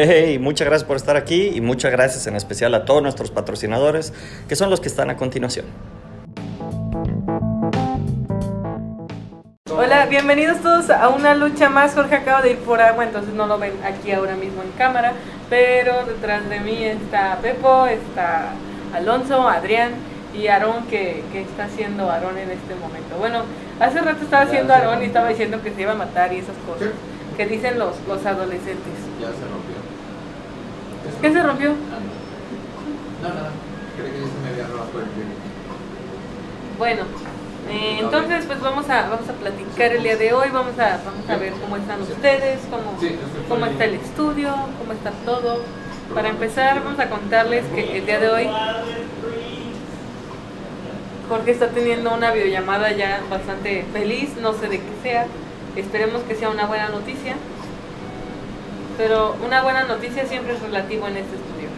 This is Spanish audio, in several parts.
Hey, muchas gracias por estar aquí y muchas gracias en especial a todos nuestros patrocinadores, que son los que están a continuación. Hola, bienvenidos todos a una lucha más. Jorge acaba de ir por agua, entonces no lo ven aquí ahora mismo en cámara, pero detrás de mí está Pepo, está Alonso, Adrián y Aarón, que, que está haciendo Aarón en este momento. Bueno, hace rato estaba haciendo Aarón y estaba diciendo que se iba a matar y esas cosas que dicen los, los adolescentes. Ya se rompió. ¿Qué se rompió? No, nada. Creo que ya se me había roto el. Bueno, eh, entonces pues vamos a vamos a platicar el día de hoy, vamos a vamos a ver cómo están ustedes, cómo, cómo está el estudio, cómo está todo. Para empezar vamos a contarles que el día de hoy Jorge está teniendo una videollamada ya bastante feliz, no sé de qué sea, esperemos que sea una buena noticia, pero una buena noticia siempre es relativo en este estudio.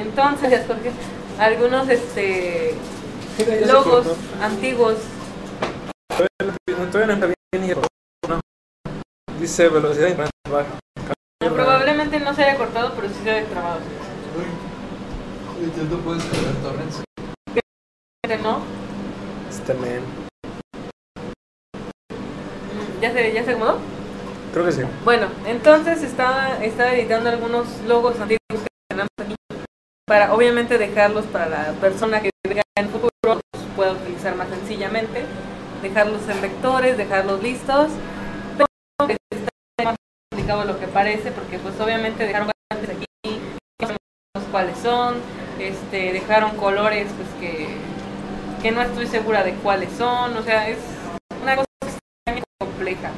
Entonces, algunos este logos antiguos. Dice velocidad baja. probablemente no se haya cortado, pero sí se haya trabado. Uy, ¿tú no puedes cargar torrents? ¿No? Este men. Mm, ¿Ya se, ya se acomodó? Creo que sí. Bueno, entonces estaba, estaba editando algunos logos antiguos que tenemos aquí para obviamente dejarlos para la persona que venga en futuro los pueda utilizar más sencillamente, dejarlos en vectores, dejarlos listos, pero está más complicado lo que parece porque pues obviamente dejaron bastantes aquí, no sabemos cuáles son, este, dejaron colores pues que, que no estoy segura de cuáles son, o sea, es una cosa compleja.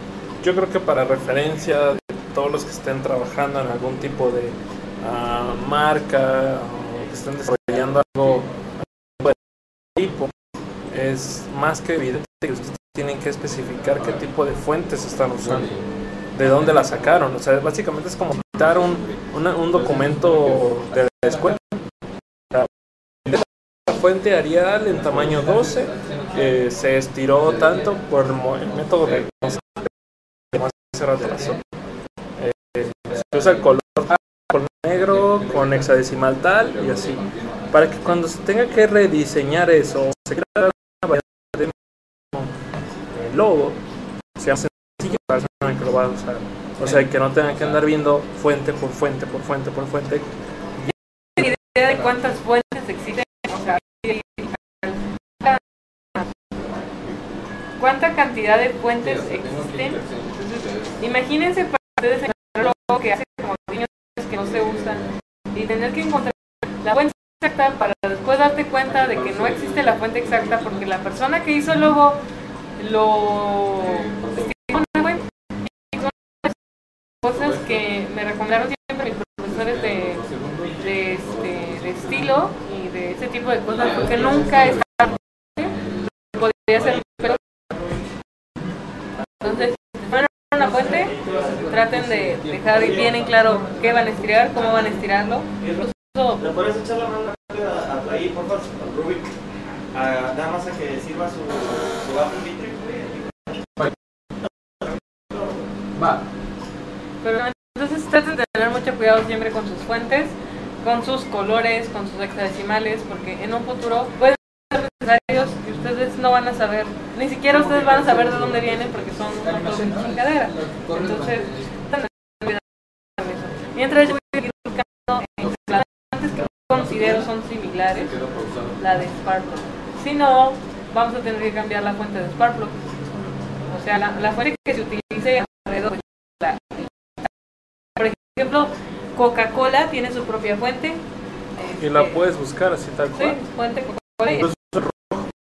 Yo creo que para referencia de todos los que estén trabajando en algún tipo de ah, marca o que estén desarrollando algo de tipo, es más que evidente que ustedes tienen que especificar qué tipo de fuentes están usando, de dónde la sacaron. O sea, básicamente es como quitar un, un documento de la escuela. La fuente Arial en tamaño 12 eh, se estiró tanto por el método de pasó. Eh, se usa el color color negro con hexadecimal tal y así. Para que cuando se tenga que rediseñar eso, o se dar una variedad de eh, logo, sea sencillo para la persona que lo va a usar. O sea, que no tengan que andar viendo fuente por fuente, por fuente, por fuente. idea de cuántas fuentes existen, o sea, cuánta cantidad de fuentes existen. Imagínense para ustedes encontrar algo que hace como niños que no se usan y tener que encontrar la fuente exacta para después darte cuenta de que no existe la fuente exacta porque la persona que hizo el logo lo cosas que me recomendaron siempre mis profesores de este, de estilo y de ese tipo de cosas porque nunca es podría ser pero entonces si fueran una fuente traten de dejar bien en claro qué van a estirar cómo van a estirarlo incluso ¿Le puedes echar la mano rápida a ahí, por favor, al Rubik? A, nada más a que sirva su. Va. pero entonces traten de tener mucho cuidado siempre con sus fuentes con sus colores con sus hexadecimales porque en un futuro pueden ser necesarios y ustedes no van a saber. Ni siquiera ustedes van a saber de dónde vienen porque son un montón de chingadera. Entonces traten de cuidar con eso. Mientras yo voy buscando fuentes que considero son similares la de Sparkle si no vamos a tener que cambiar la fuente de Sparkle o sea la, la fuente que se utilice alrededor de la por ejemplo, Coca-Cola tiene su propia fuente. Y la Este, puedes buscar así tal Sí, cual. fuente Coca-Cola. y- Incluso el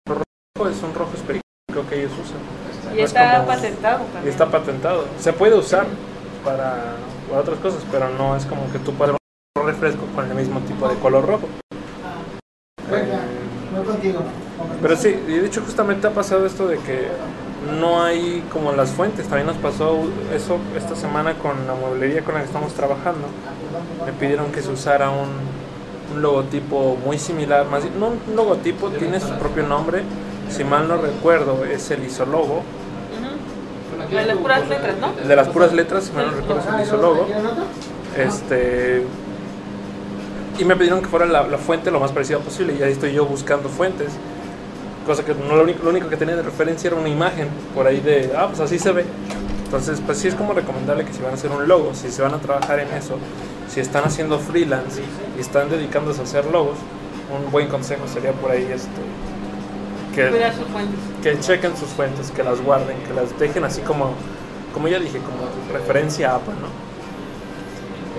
rojo, es un rojo específico que ellos usan. Y es está como- patentado Y también. está patentado. Se puede usar para, para otras cosas, pero no es como que tú puedes un refresco con el mismo tipo de color rojo. Venga, no contigo. Pero sí, y de hecho justamente ha pasado esto de que no hay como las fuentes. También nos pasó eso esta semana con la mueblería con la que estamos trabajando. Me pidieron que se usara un, un logotipo muy similar, más no un logotipo, tiene su propio nombre. Si mal no recuerdo, es el isologo. De las puras letras, ¿no? El de las puras letras, si mal no recuerdo, isologo. ¿Quieren otro? Este. Y me pidieron que fuera la, la fuente lo más parecida posible. Y ahí estoy yo buscando fuentes. Cosa que no lo único, lo único que tenía de referencia era una imagen por ahí de. Ah, pues así se ve. Entonces, pues sí es como recomendable que si van a hacer un logo, si se van a trabajar en eso, si están haciendo freelance y están dedicándose a hacer logos, un buen consejo sería por ahí este que, Cuidar sus fuentes. que chequen sus fuentes, que las guarden, que las dejen así como, como ya dije, como referencia a APA, ¿no?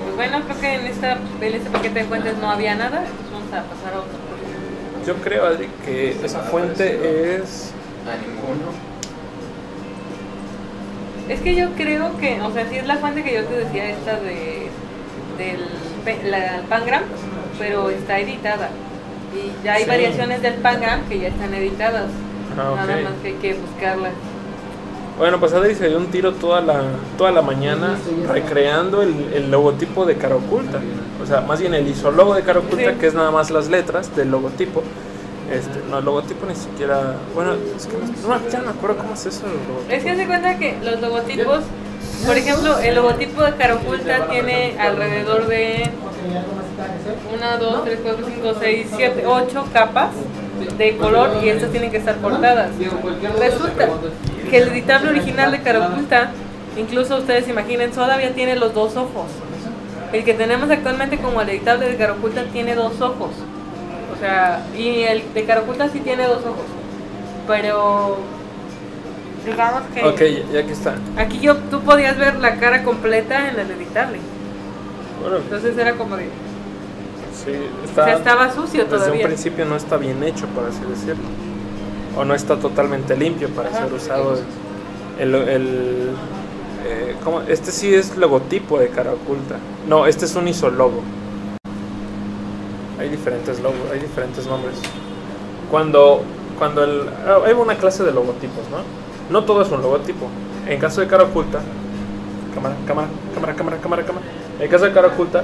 Pues bueno, creo que en, esta, en este paquete de fuentes no había nada, entonces vamos a pasar a otro. Yo creo, Adri, que esa fuente es... A ninguno. Es que yo creo que, o sea, sí es la fuente que yo te decía, esta de del la, Pangram, pero está editada. Ya hay Sí. variaciones del Pangram que ya están editadas. Ah, Nada ok. más que hay que buscarlas. Bueno, pues Adri se dio un tiro toda la, toda la mañana recreando el, el logotipo de cara oculta. O sea, más bien el isólogo de cara oculta, Sí. que es nada más las letras del logotipo. Este, no, el logotipo ni siquiera... Bueno, es que no, no, ya no me acuerdo cómo es eso. el logotipo. Es que se cuenta que los logotipos, por ejemplo, el logotipo de cara oculta tiene alrededor de 1, 2, 3, 4, 5, 6, 7, 8 capas de color y estas tienen que estar cortadas. Resulta que el editable original de cara oculta, incluso ustedes imaginen, todavía tiene los dos ojos. El que tenemos actualmente como el editable de cara oculta tiene dos ojos. O sea, y el de cara oculta sí tiene dos ojos. Pero digamos que Ok, ya que está. aquí yo tú podías ver la cara completa en el editable. Entonces era como de, sí, o está... sea, estaba sucio Desde un todavía. principio no está bien hecho, por así decirlo. O no está totalmente limpio para Ajá. ser usado. El, el- eh, ¿cómo? Este sí es logotipo de cara oculta. No, este es un isologo. Hay diferentes logos, hay diferentes nombres. Cuando, cuando el, ah, hay una clase de logotipos, ¿no? No todo es un logotipo. En caso de cara oculta, cámara, cámara, cámara, cámara, cámara, cámara. En caso de cara oculta,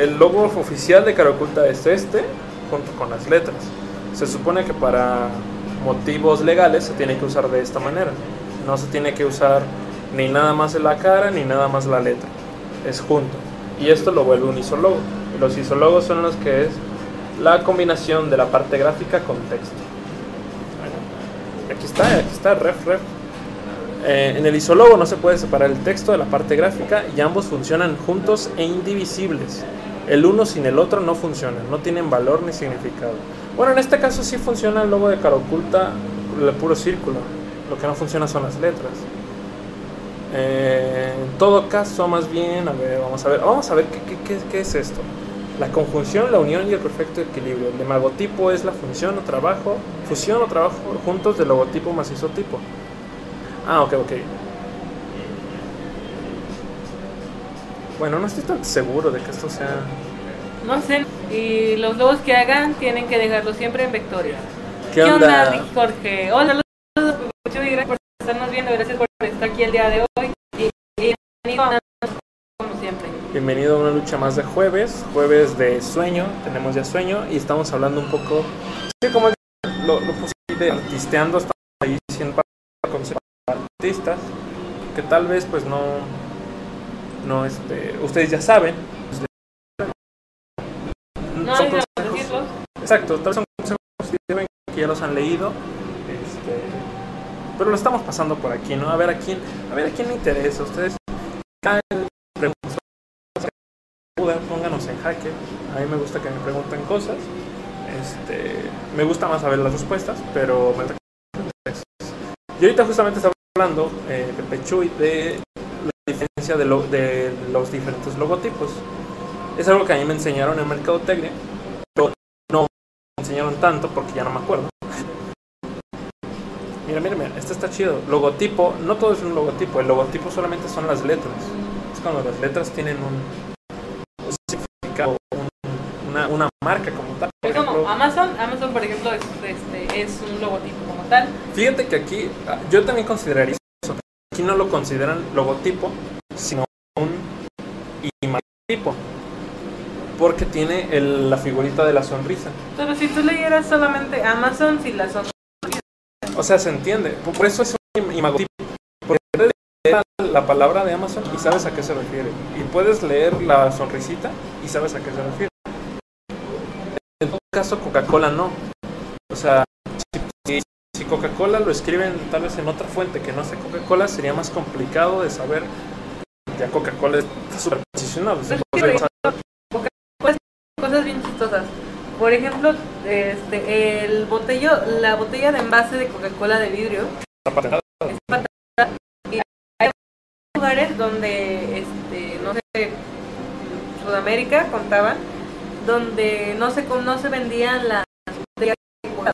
el logo oficial de cara oculta es este, junto con las letras. Se supone que para motivos legales se tiene que usar de esta manera. No se tiene que usar ni nada más la cara ni nada más la letra. Es junto. Y esto lo vuelve un isólogo. Los isólogos son los que es la combinación de la parte gráfica con texto. Aquí está, aquí está, ref, ref. Eh, en el isólogo no se puede separar el texto de la parte gráfica y ambos funcionan juntos e indivisibles. El uno sin el otro no funcionan, no tienen valor ni significado. Bueno, en este caso sí funciona el logo de cara oculta, el puro círculo. Lo que no funciona son las letras. Eh, en todo caso, más bien, a ver, vamos a ver, vamos a ver qué es esto. La conjunción, la unión y el perfecto equilibrio. El demagotipo es la función o trabajo, fusión o trabajo juntos del logotipo más isotipo. Ah, ok, ok. Bueno, no estoy tan seguro de que esto sea... No sé, y los logos que hagan tienen que dejarlo siempre en vectores. ¿Qué onda? Ricky Jorge? Hola, saludos, Chuy, gracias por estarnos viendo, gracias por estar aquí el día de hoy. Y, y bienvenido a como siempre. Bienvenido a una lucha más de jueves, jueves de sueño, tenemos ya sueño y estamos hablando un poco, sí, como lo, lo de artisteando, estamos ahí siendo artistas, que tal vez pues no, no este, ustedes ya saben. No Son de consejos-. Exacto, tal vez son consejos que ya los han leído, este, pero lo estamos pasando por aquí, ¿no? A ver a quién, a ver a quién le interesa, ustedes preguntas, pónganos en jaque, a mí me gusta que me pregunten cosas, este, me gusta más saber las respuestas, pero me. Y ahorita justamente estaba hablando, eh, Pepe Chuy, de diferencia de, lo- de los diferentes logotipos. Es algo que a mí me enseñaron en Mercadotecnia, pero no me enseñaron tanto porque ya no me acuerdo. Mira, mira, mira, este está chido. Logotipo, no todo es un logotipo, el logotipo solamente son las letras. Es cuando las letras tienen un, un significado, un- una, una marca como tal. Por Es como ejemplo, Amazon, Amazon por ejemplo es, este, es un logotipo como tal. Fíjate que aquí ah, yo también consideraría eso. Aquí no lo consideran logotipo, sino un imagotipo. Porque tiene el- la figurita de la sonrisa. Pero si tú leyeras solamente Amazon sin la sonrisa, O sea, se entiende. Por eso es un imagotipo. Porque la, la palabra de Amazon y sabes a qué se refiere. Y puedes leer la sonrisita y sabes a qué se refiere. En todo caso, Coca-Cola no. O sea, si, si Coca-Cola lo escriben tal vez en otra fuente que no sea Coca-Cola, sería más complicado de saber. Ya Coca-Cola está súper posicionado. puede saber. Cosas bien chistosas. Por ejemplo, este, el botello, la botella de envase de Coca-Cola de vidrio Está patentada. es patentada y hay lugares donde, este, no sé, Sudamérica contaban, donde no se, no se vendían las botellas de Coca-Cola,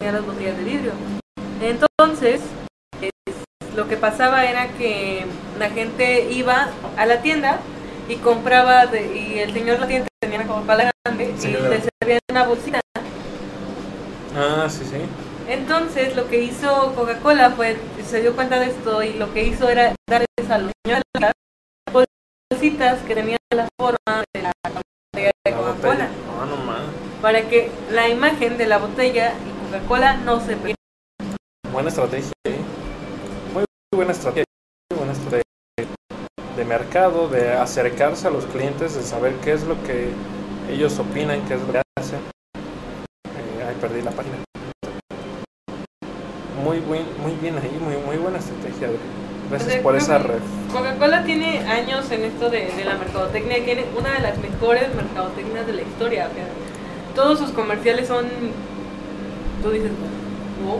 las botellas de vidrio. Entonces, es- lo que pasaba era que la gente iba a la tienda y compraba, de- y el señor la tienda tenía una Coca-Cola grande y le servían una bolsita. Ah, sí, sí. Entonces lo que hizo Coca-Cola fue, se dio cuenta de esto y lo que hizo era darles a los la bolsitas que tenían la forma de la botella de La Coca-Cola. Ah, no mames. para que la imagen de la botella y Coca-Cola no se perdiera. Buena estrategia, ¿eh? Muy buena estrategia. De mercado, de acercarse a los clientes, de saber qué es lo que ellos opinan, qué es lo que hacen. Eh, ay, perdí la página. Muy, buen, muy bien ahí, muy, muy buena estrategia. Gracias Pues, por creo esa red. Coca-Cola tiene años en esto de, de la mercadotecnia y tiene una de las mejores mercadotecnias de la historia. o sea, todos sus comerciales son, tú dices, wow,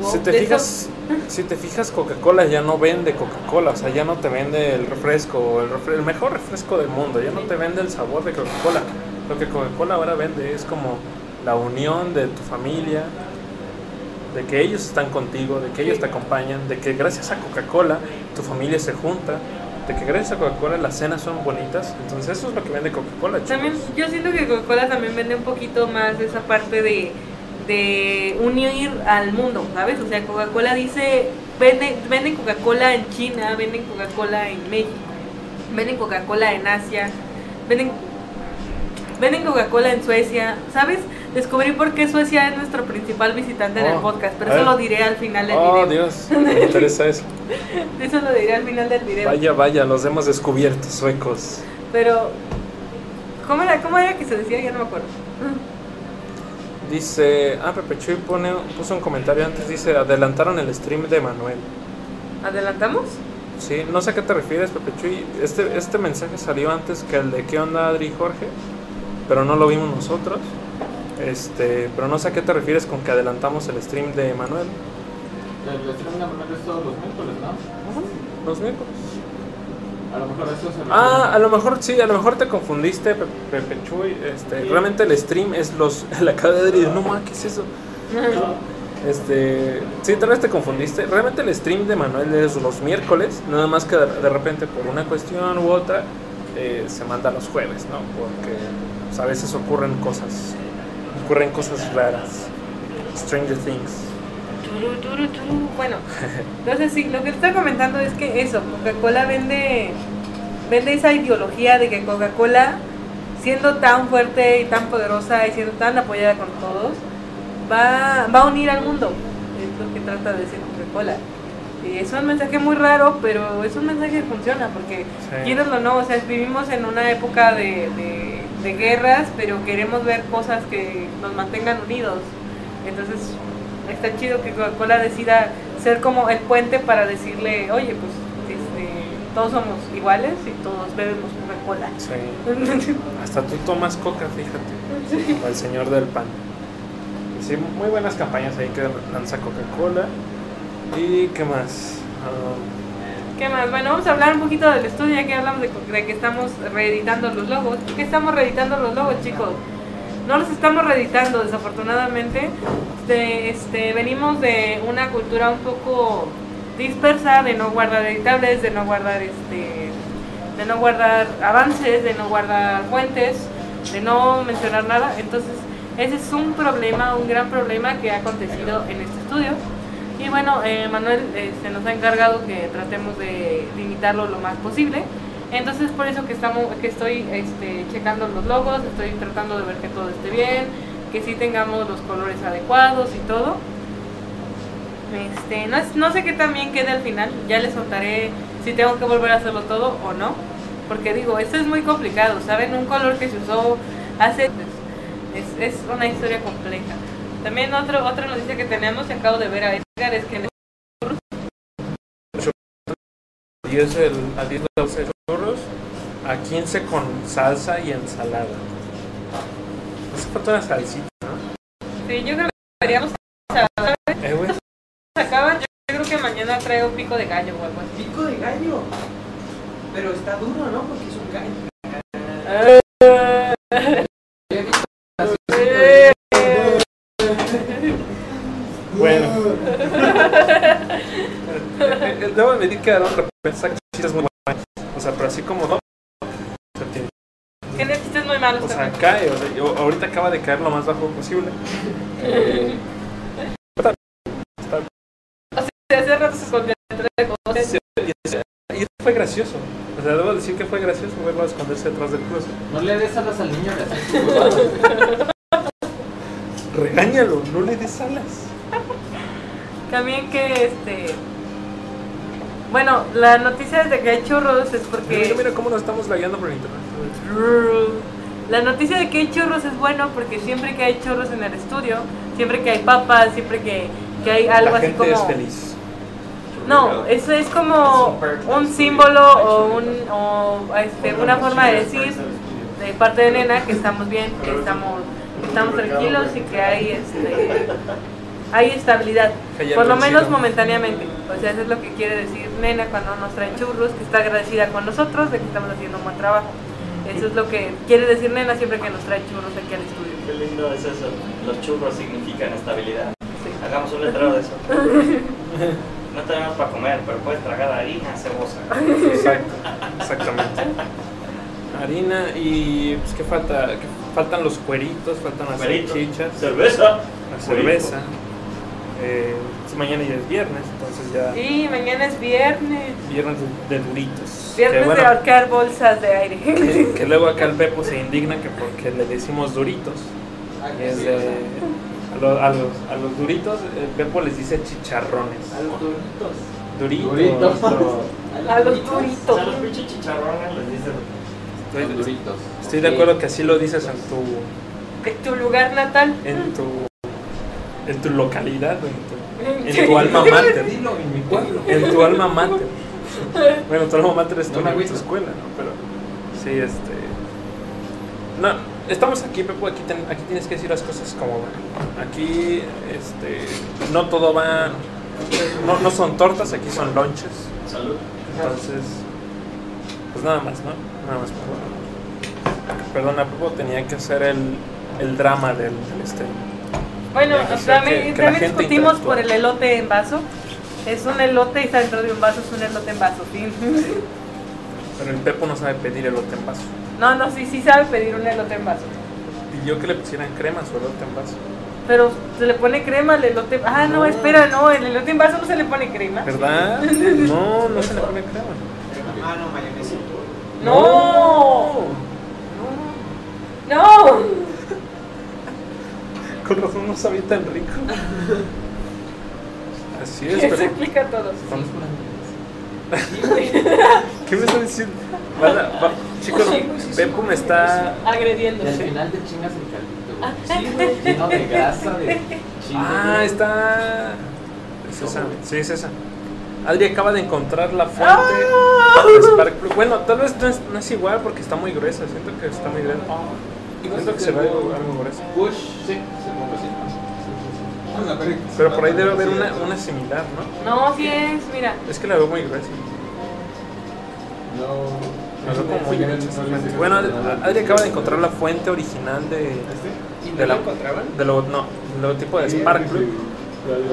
wow, Si te fijas, si te fijas, Coca-Cola ya no vende Coca-Cola, o sea, ya no te vende el refresco, el, mejor refresco del mundo, ya no te vende el sabor de Coca-Cola. Lo que Coca-Cola ahora vende es como la unión de tu familia, de que ellos están contigo, de que ellos te acompañan, de que gracias a Coca-Cola tu familia se junta, de que gracias a Coca-Cola las cenas son bonitas. Entonces eso es lo que vende Coca-Cola. También, yo siento que Coca-Cola también vende un poquito más de esa parte de, de unir al mundo, ¿sabes? O sea, Coca-Cola dice, vende, venden Coca-Cola en China, venden Coca-Cola en México, venden Coca-Cola en Asia, venden, venden Coca-Cola en Suecia, ¿sabes? Descubrí por qué Suecia es nuestro principal visitante en el Oh, podcast, pero eso lo diré al final del Oh, video. Dios, me interesa eso. Eso lo diré al final del video. Vaya, vaya, los hemos descubierto, suecos. Pero, ¿cómo era, ¿cómo era que se decía? Ya no me acuerdo. Dice, ah, Pepe Chuy pone, puso un comentario antes, dice, adelantaron el stream de Manuel. ¿Adelantamos? Sí, no sé a qué te refieres, Pepe Chuy. Este, este mensaje salió antes que el de ¿Qué onda, Adri y Jorge? Pero no lo vimos nosotros. Este, pero no sé a qué te refieres con que adelantamos el stream de Manuel. El stream de Manuel es todos los miércoles, ¿no? Los miércoles. A lo mejor eso se refiere. Ah, a lo mejor sí, a lo mejor te confundiste, Pe- Pepe Chuy. Este, Sí. realmente el stream es los, la de Adri, no ma, ¿qué es eso? No, Este, sí, tal vez te confundiste. Realmente el stream de Manuel es los miércoles, nada más que de, de repente por una cuestión u otra eh, se manda los jueves, ¿no? Porque pues, a veces ocurren cosas, ocurren cosas raras. Stranger Things. Turu, turu, turu. Bueno, entonces sí, lo que te está comentando es que eso, Coca-Cola vende, vende esa ideología de que Coca-Cola, siendo tan fuerte y tan poderosa y siendo tan apoyada con todos, va, va a unir al mundo. Es lo que trata de decir Coca-Cola. Y es un mensaje muy raro, pero es un mensaje que funciona, porque Sí. o no, o sea, vivimos en una época de, de, de guerras, pero queremos ver cosas que nos mantengan unidos. Entonces, está chido que Coca-Cola decida ser como el puente para decirle, oye, pues este, todos somos iguales y todos bebemos Coca-Cola. Sí. Hasta tú tomas coca, fíjate. O el señor del pan. Sí, muy buenas campañas ahí que lanza Coca-Cola. ¿Y qué más? Um, ¿Qué más? Bueno, vamos a hablar un poquito del estudio, ya que hablamos de, de que estamos reeditando los logos. ¿Por qué estamos reeditando los logos, chicos? No los estamos reeditando, desafortunadamente. Este, este, venimos de una cultura un poco dispersa de no guardar editables, de no guardar este, de no guardar avances, de no guardar fuentes, de no mencionar nada. Entonces, ese es un problema, un gran problema que ha acontecido en este estudio. Y bueno, eh, Manuel eh, se nos ha encargado que tratemos de limitarlo lo más posible. Entonces por eso que estamos, que estoy este, checando los logos, estoy tratando de ver que todo esté bien, que sí tengamos los colores adecuados y todo. Este, no, no sé qué también quede al final. Ya les contaré si tengo que volver a hacerlo todo o no. Porque digo, esto es muy complicado. ¿Saben? Un color que se usó hace. Es, es una historia compleja. También otro, otra noticia que tenemos, y acabo de ver a Edgar, es que 10 el, a 10 los churros, a 15 con salsa y ensalada. Hace falta una salsita, ¿no? sí, yo creo que deberíamos. ¿sabes? Eh, güey. Se acaban. Yo creo que mañana traigo un pico de gallo o algo así. Pico de gallo. Pero está duro, ¿no? Porque es un gallo. Bueno. Eh, eh, Debo admitir que Aaron repensa que sí es muy bueno. O sea, pero así como no. se tiene. Tiene chistes muy malos O sea, también. cae. O sea, yo- ahorita acaba de caer lo más bajo posible. Eh, está- Hace rato se escondió entre cosas. se- y- y fue gracioso. O sea, debo decir que fue gracioso verlo esconderse detrás del cruce. No le des alas al niño. Regáñalo, no le des alas. También que este. Bueno, la noticia de que hay churros es Mira, porque. mira cómo nos estamos lagueando por internet. La noticia de que hay churros es bueno porque siempre que hay churros en el estudio, siempre que hay papas, siempre que, que hay algo La así gente como. es feliz. No, eso es como un símbolo o, un, o este, una forma de decir de parte de nena que estamos bien, que estamos, que estamos tranquilos y que hay este hay estabilidad, por lo no menos momentáneamente. O sea, eso es lo que quiere decir nena cuando nos trae churros, que está agradecida con nosotros de que estamos haciendo un buen trabajo. Eso es lo que quiere decir nena siempre que nos trae churros aquí al estudio. Qué lindo es eso. Los churros significan estabilidad. Sí. Hagamos un letrero de eso. No tenemos para comer, pero puedes tragar harina cebosa. Exacto, exactamente. Harina y pues qué falta, ¿Qué- faltan los cueritos, faltan las salchichas, Cerveza. la cerveza. Eh, sí, mañana ya es viernes, entonces ya Y mañana es viernes. viernes de, de duritos. Viernes que, bueno, de ahorcar bolsas de aire. que, que luego acá el Pepo se indigna que porque le decimos duritos. Y es de, a, lo- a los, a los duritos, el Pepo les dice chicharrones. A los duritos. Duritos. A los duritos. los pinches chicharrones les dicen. Los estoy, duritos. estoy de acuerdo que así lo dices en tu De tu lugar natal. en tu en tu localidad o en tu, en tu alma mater. Dilo en mi pueblo. en tu alma mater. Bueno tu alma mater es tu, No escuela no pero sí este no estamos aquí Pepo aquí, ten- aquí tienes que decir las cosas como van. Aquí este no todo va no, no son tortas aquí son lonches. Salud. entonces pues nada más no nada más perdona perdona Pepo tenía que hacer el, el drama del, del este Bueno, también, que- que la también gente discutimos por el elote en vaso. Es un elote y está dentro de un vaso, es un elote en vaso, sí. pero el Pepo no sabe pedir elote en vaso No, no, sí, sí sabe pedir un elote en vaso. pidió que le pusieran crema a su elote en vaso Pero se le pone crema al elote. Ah, no, No. espera, no, el elote en vaso no se le pone crema. ¿Verdad? No, no se le pone crema. Ah, no, mayonesa. No, no. Con razón no sabía tan rico. Así es, Eso pero. explica todo. ¿Qué me está diciendo? Va- chicos, Pepo me está. Agrediendo. Y al final te chingas el caldito, güey. Sí, güey, lleno de grasa, de. Ah, está. Es esa. Sí, es esa. Adri acaba de encontrar la fuente Ah. de Spark Plug. Bueno, tal vez no es, no es igual porque está muy gruesa. Siento que está muy gruesa. Siento que se ve algo, algo gruesa. Push, sí. Pero por ahí debe haber una, una similar, ¿no? No, sí es, mira. Es que la veo muy gruesa. No. La veo como muy gruesa. Bueno, Adri acaba de encontrar la fuente original de. de la, de logo- no, el logotipo de Spark.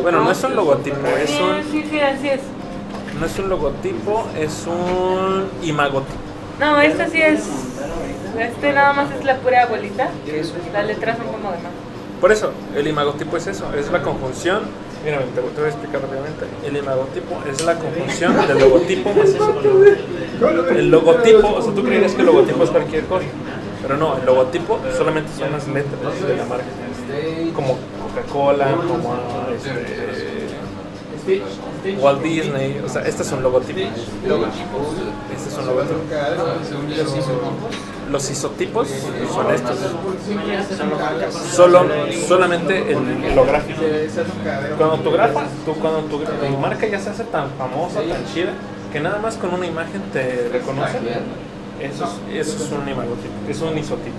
Bueno, no es un logotipo, es un. sí, sí, así es. No es un logotipo, es un imagotipo. No, este sí es. Este nada más es la pura bolita. Las letras son como de más. Por eso, el imagotipo es eso, es la conjunción. Mira, te, voy a explicar rápidamente. El imagotipo es la conjunción del logotipo más eso. El logotipo, o sea, tú creerías que el logotipo es cualquier cosa. Pero no, el logotipo solamente son las letras de la marca. Como Coca-Cola, como este, Walt Disney, o sea, este es un logotipo. Logotipos. Este es un logotipo. Los isotipos. Son estos. Solo, solamente el, el gráfico. Cuando tu grafa, tú, cuando tu, tu marca ya se hace tan famosa, tan chida, que nada más con una imagen te reconoce, eso es, eso es un logotipo, es un isotipo.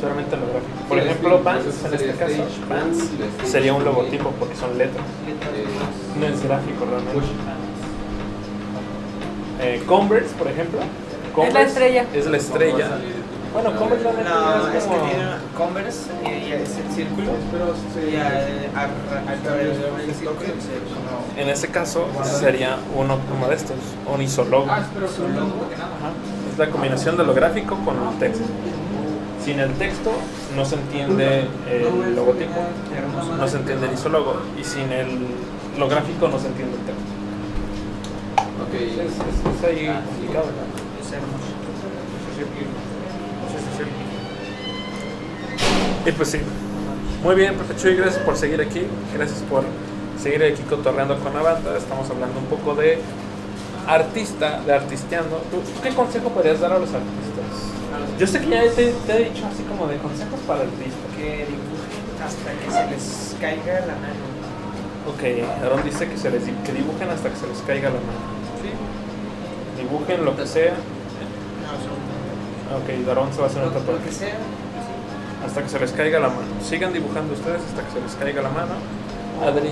Solamente el gráfico. Por ejemplo, Vans, en este caso, Vans sería un logotipo porque son letras. No es gráfico realmente. Eh, Converse, por ejemplo. Converse estrella. Es la estrella. Bueno, Converse realmente No, es es que como... tiene Converse y es el círculo. Y alrededor del círculo como- En este caso sería uno, uno de estos, un isólogo. Ah, pero es un logo que nada. Ajá. Es la combinación de lo gráfico con el texto. Sin el texto no se entiende el logotipo, no se entiende el isólogo y sin el, lo gráfico no se entiende el texto. Es, es, es ahí complicado. Y pues sí. Muy bien, Pepe Chuy, gracias por seguir aquí. Gracias por seguir aquí cotorreando con la banda. Estamos hablando un poco de artista, de artisteando. ¿Tú, tú qué consejo podrías dar a los artistas? Yo sé que ya te, te he dicho así como de consejos para artistas. Que dibujen hasta que se les caiga la mano. Ok, Aaron dice que, se les, que dibujen hasta que se les caiga la mano. Dibujen lo que sea. Ok, Aaron se va a hacer un lo, lo que tatuaje. sea. Hasta que se les caiga la mano. Sigan dibujando ustedes hasta que se les caiga la mano. Adri,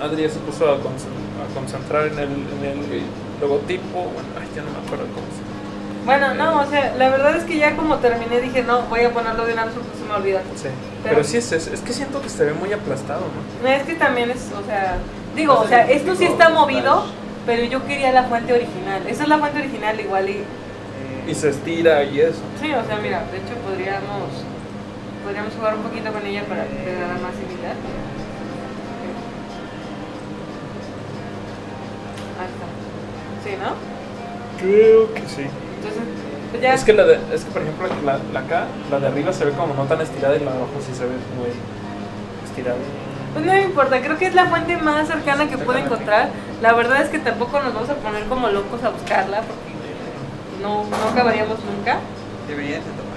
Adri ya se puso a, con- a concentrar en el, en el logotipo. Bueno, ay, ya no me acuerdo cómo se Bueno, no, o sea, la verdad es que ya como terminé dije, no, voy a ponerlo de una vez porque se me olvida. Sí. Pero sí es, es, es que siento que se ve muy aplastado, ¿no? No, es que también es, o sea, digo, o sea, esto sí está movido, pero yo quería la fuente original. Esa es la fuente original igual y... Y se estira y eso. Sí, o sea, mira, de hecho podríamos, podríamos jugar un poquito con ella para que quedara más similar. Ahí está. Sí, ¿no? Creo que sí. Entonces, pues ya... Es que, la de, es que por ejemplo, la, la acá, la de arriba se ve como no tan estirada y la de abajo sí se ve muy estirada. Pues no me importa, creo que es la fuente más cercana que puedo encontrar. La verdad es que tampoco nos vamos a poner como locos a buscarla porque no, no acabaríamos nunca. Debería de tatuar.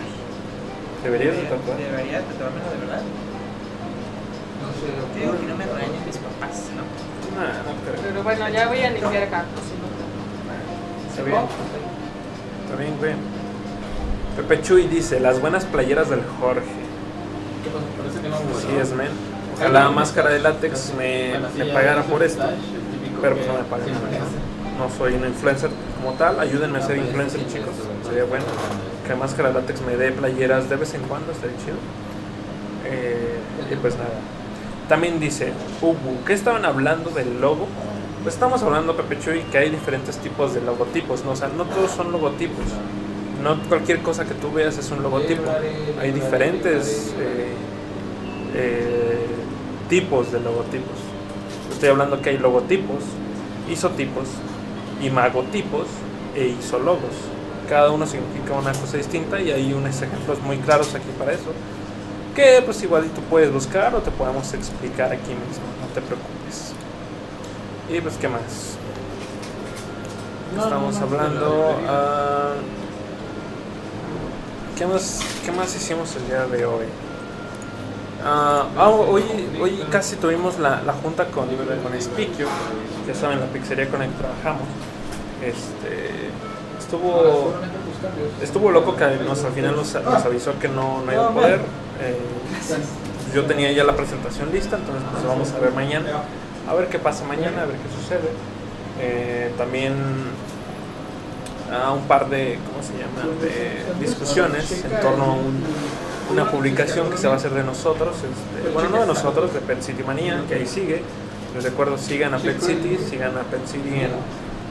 Deberías de tatuar. Debería de tatuármelo de verdad. Te digo que no me regañen mis papás, ¿no? No creo. Pero bueno, ya voy a limpiar acá. Está bien. Está bien, güey. Pepe Chuy dice, las buenas playeras del Jorge. Sí, es, men. Ojalá máscara de látex me, me pagara por esto. Pero pues no me pagan. ¿no? No soy un influencer como tal. Ayúdenme a ser influencer, chicos. Sería bueno. Que máscara látex me dé playeras de vez en cuando. Estaría chido. Eh, y pues nada. También dice, Ubu, ¿qué estaban hablando del logo? Pues estamos hablando, Pepe Chuy, que hay diferentes tipos de logotipos, ¿no? O sea, no todos son logotipos. No cualquier cosa que tú veas es un logotipo. Hay diferentes eh, eh, tipos de logotipos. Estoy hablando que hay logotipos, isotipos, imagotipos e isologos. Cada uno significa una cosa distinta y hay unos ejemplos muy claros aquí para eso. Que pues igual tú puedes buscar o te podemos explicar aquí mismo, no te preocupes. Y pues qué más. Estamos hablando... ah, ¿qué, más, ¿Qué más hicimos el día de hoy? Ah, ah, hoy, hoy casi tuvimos la, la junta con, con Spikio, ya saben, la pizzería con la que trabajamos. Este, estuvo, estuvo loco que nos, al final nos, nos avisó que no, no iba a poder. Eh, yo tenía ya la presentación lista, entonces pues vamos a ver mañana. A ver qué pasa mañana, a ver qué sucede. Eh, también a un par de, ¿cómo se llama? De discusiones en torno a un- una publicación que se va a hacer de nosotros, este, bueno, no de nosotros, de Pet City Manía, que ahí sigue. Les recuerdo, sigan a Pet City, sigan a Pet City en,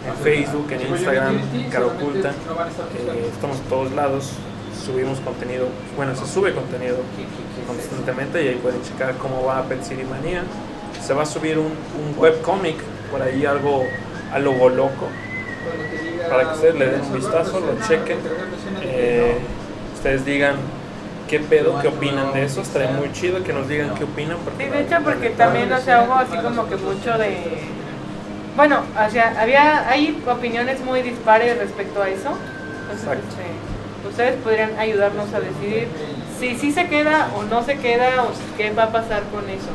en Facebook, en Instagram, Cara Oculta. Eh, estamos en todos lados, subimos contenido, bueno, se sube contenido constantemente y ahí pueden checar cómo va Pet City Manía. Se va a subir un, un webcomic, por ahí algo a lo loco, para que ustedes le den un vistazo, lo chequen, eh, ustedes digan qué pedo, qué opinan de eso. Estaría muy chido que nos digan qué opinan. Sí, de hecho, porque también, o sea, hubo así como que mucho de. Bueno, o sea, había, hay opiniones muy dispares respecto a eso. Entonces, este, ustedes podrían ayudarnos a decidir si sí se queda o no se queda o qué va a pasar con eso.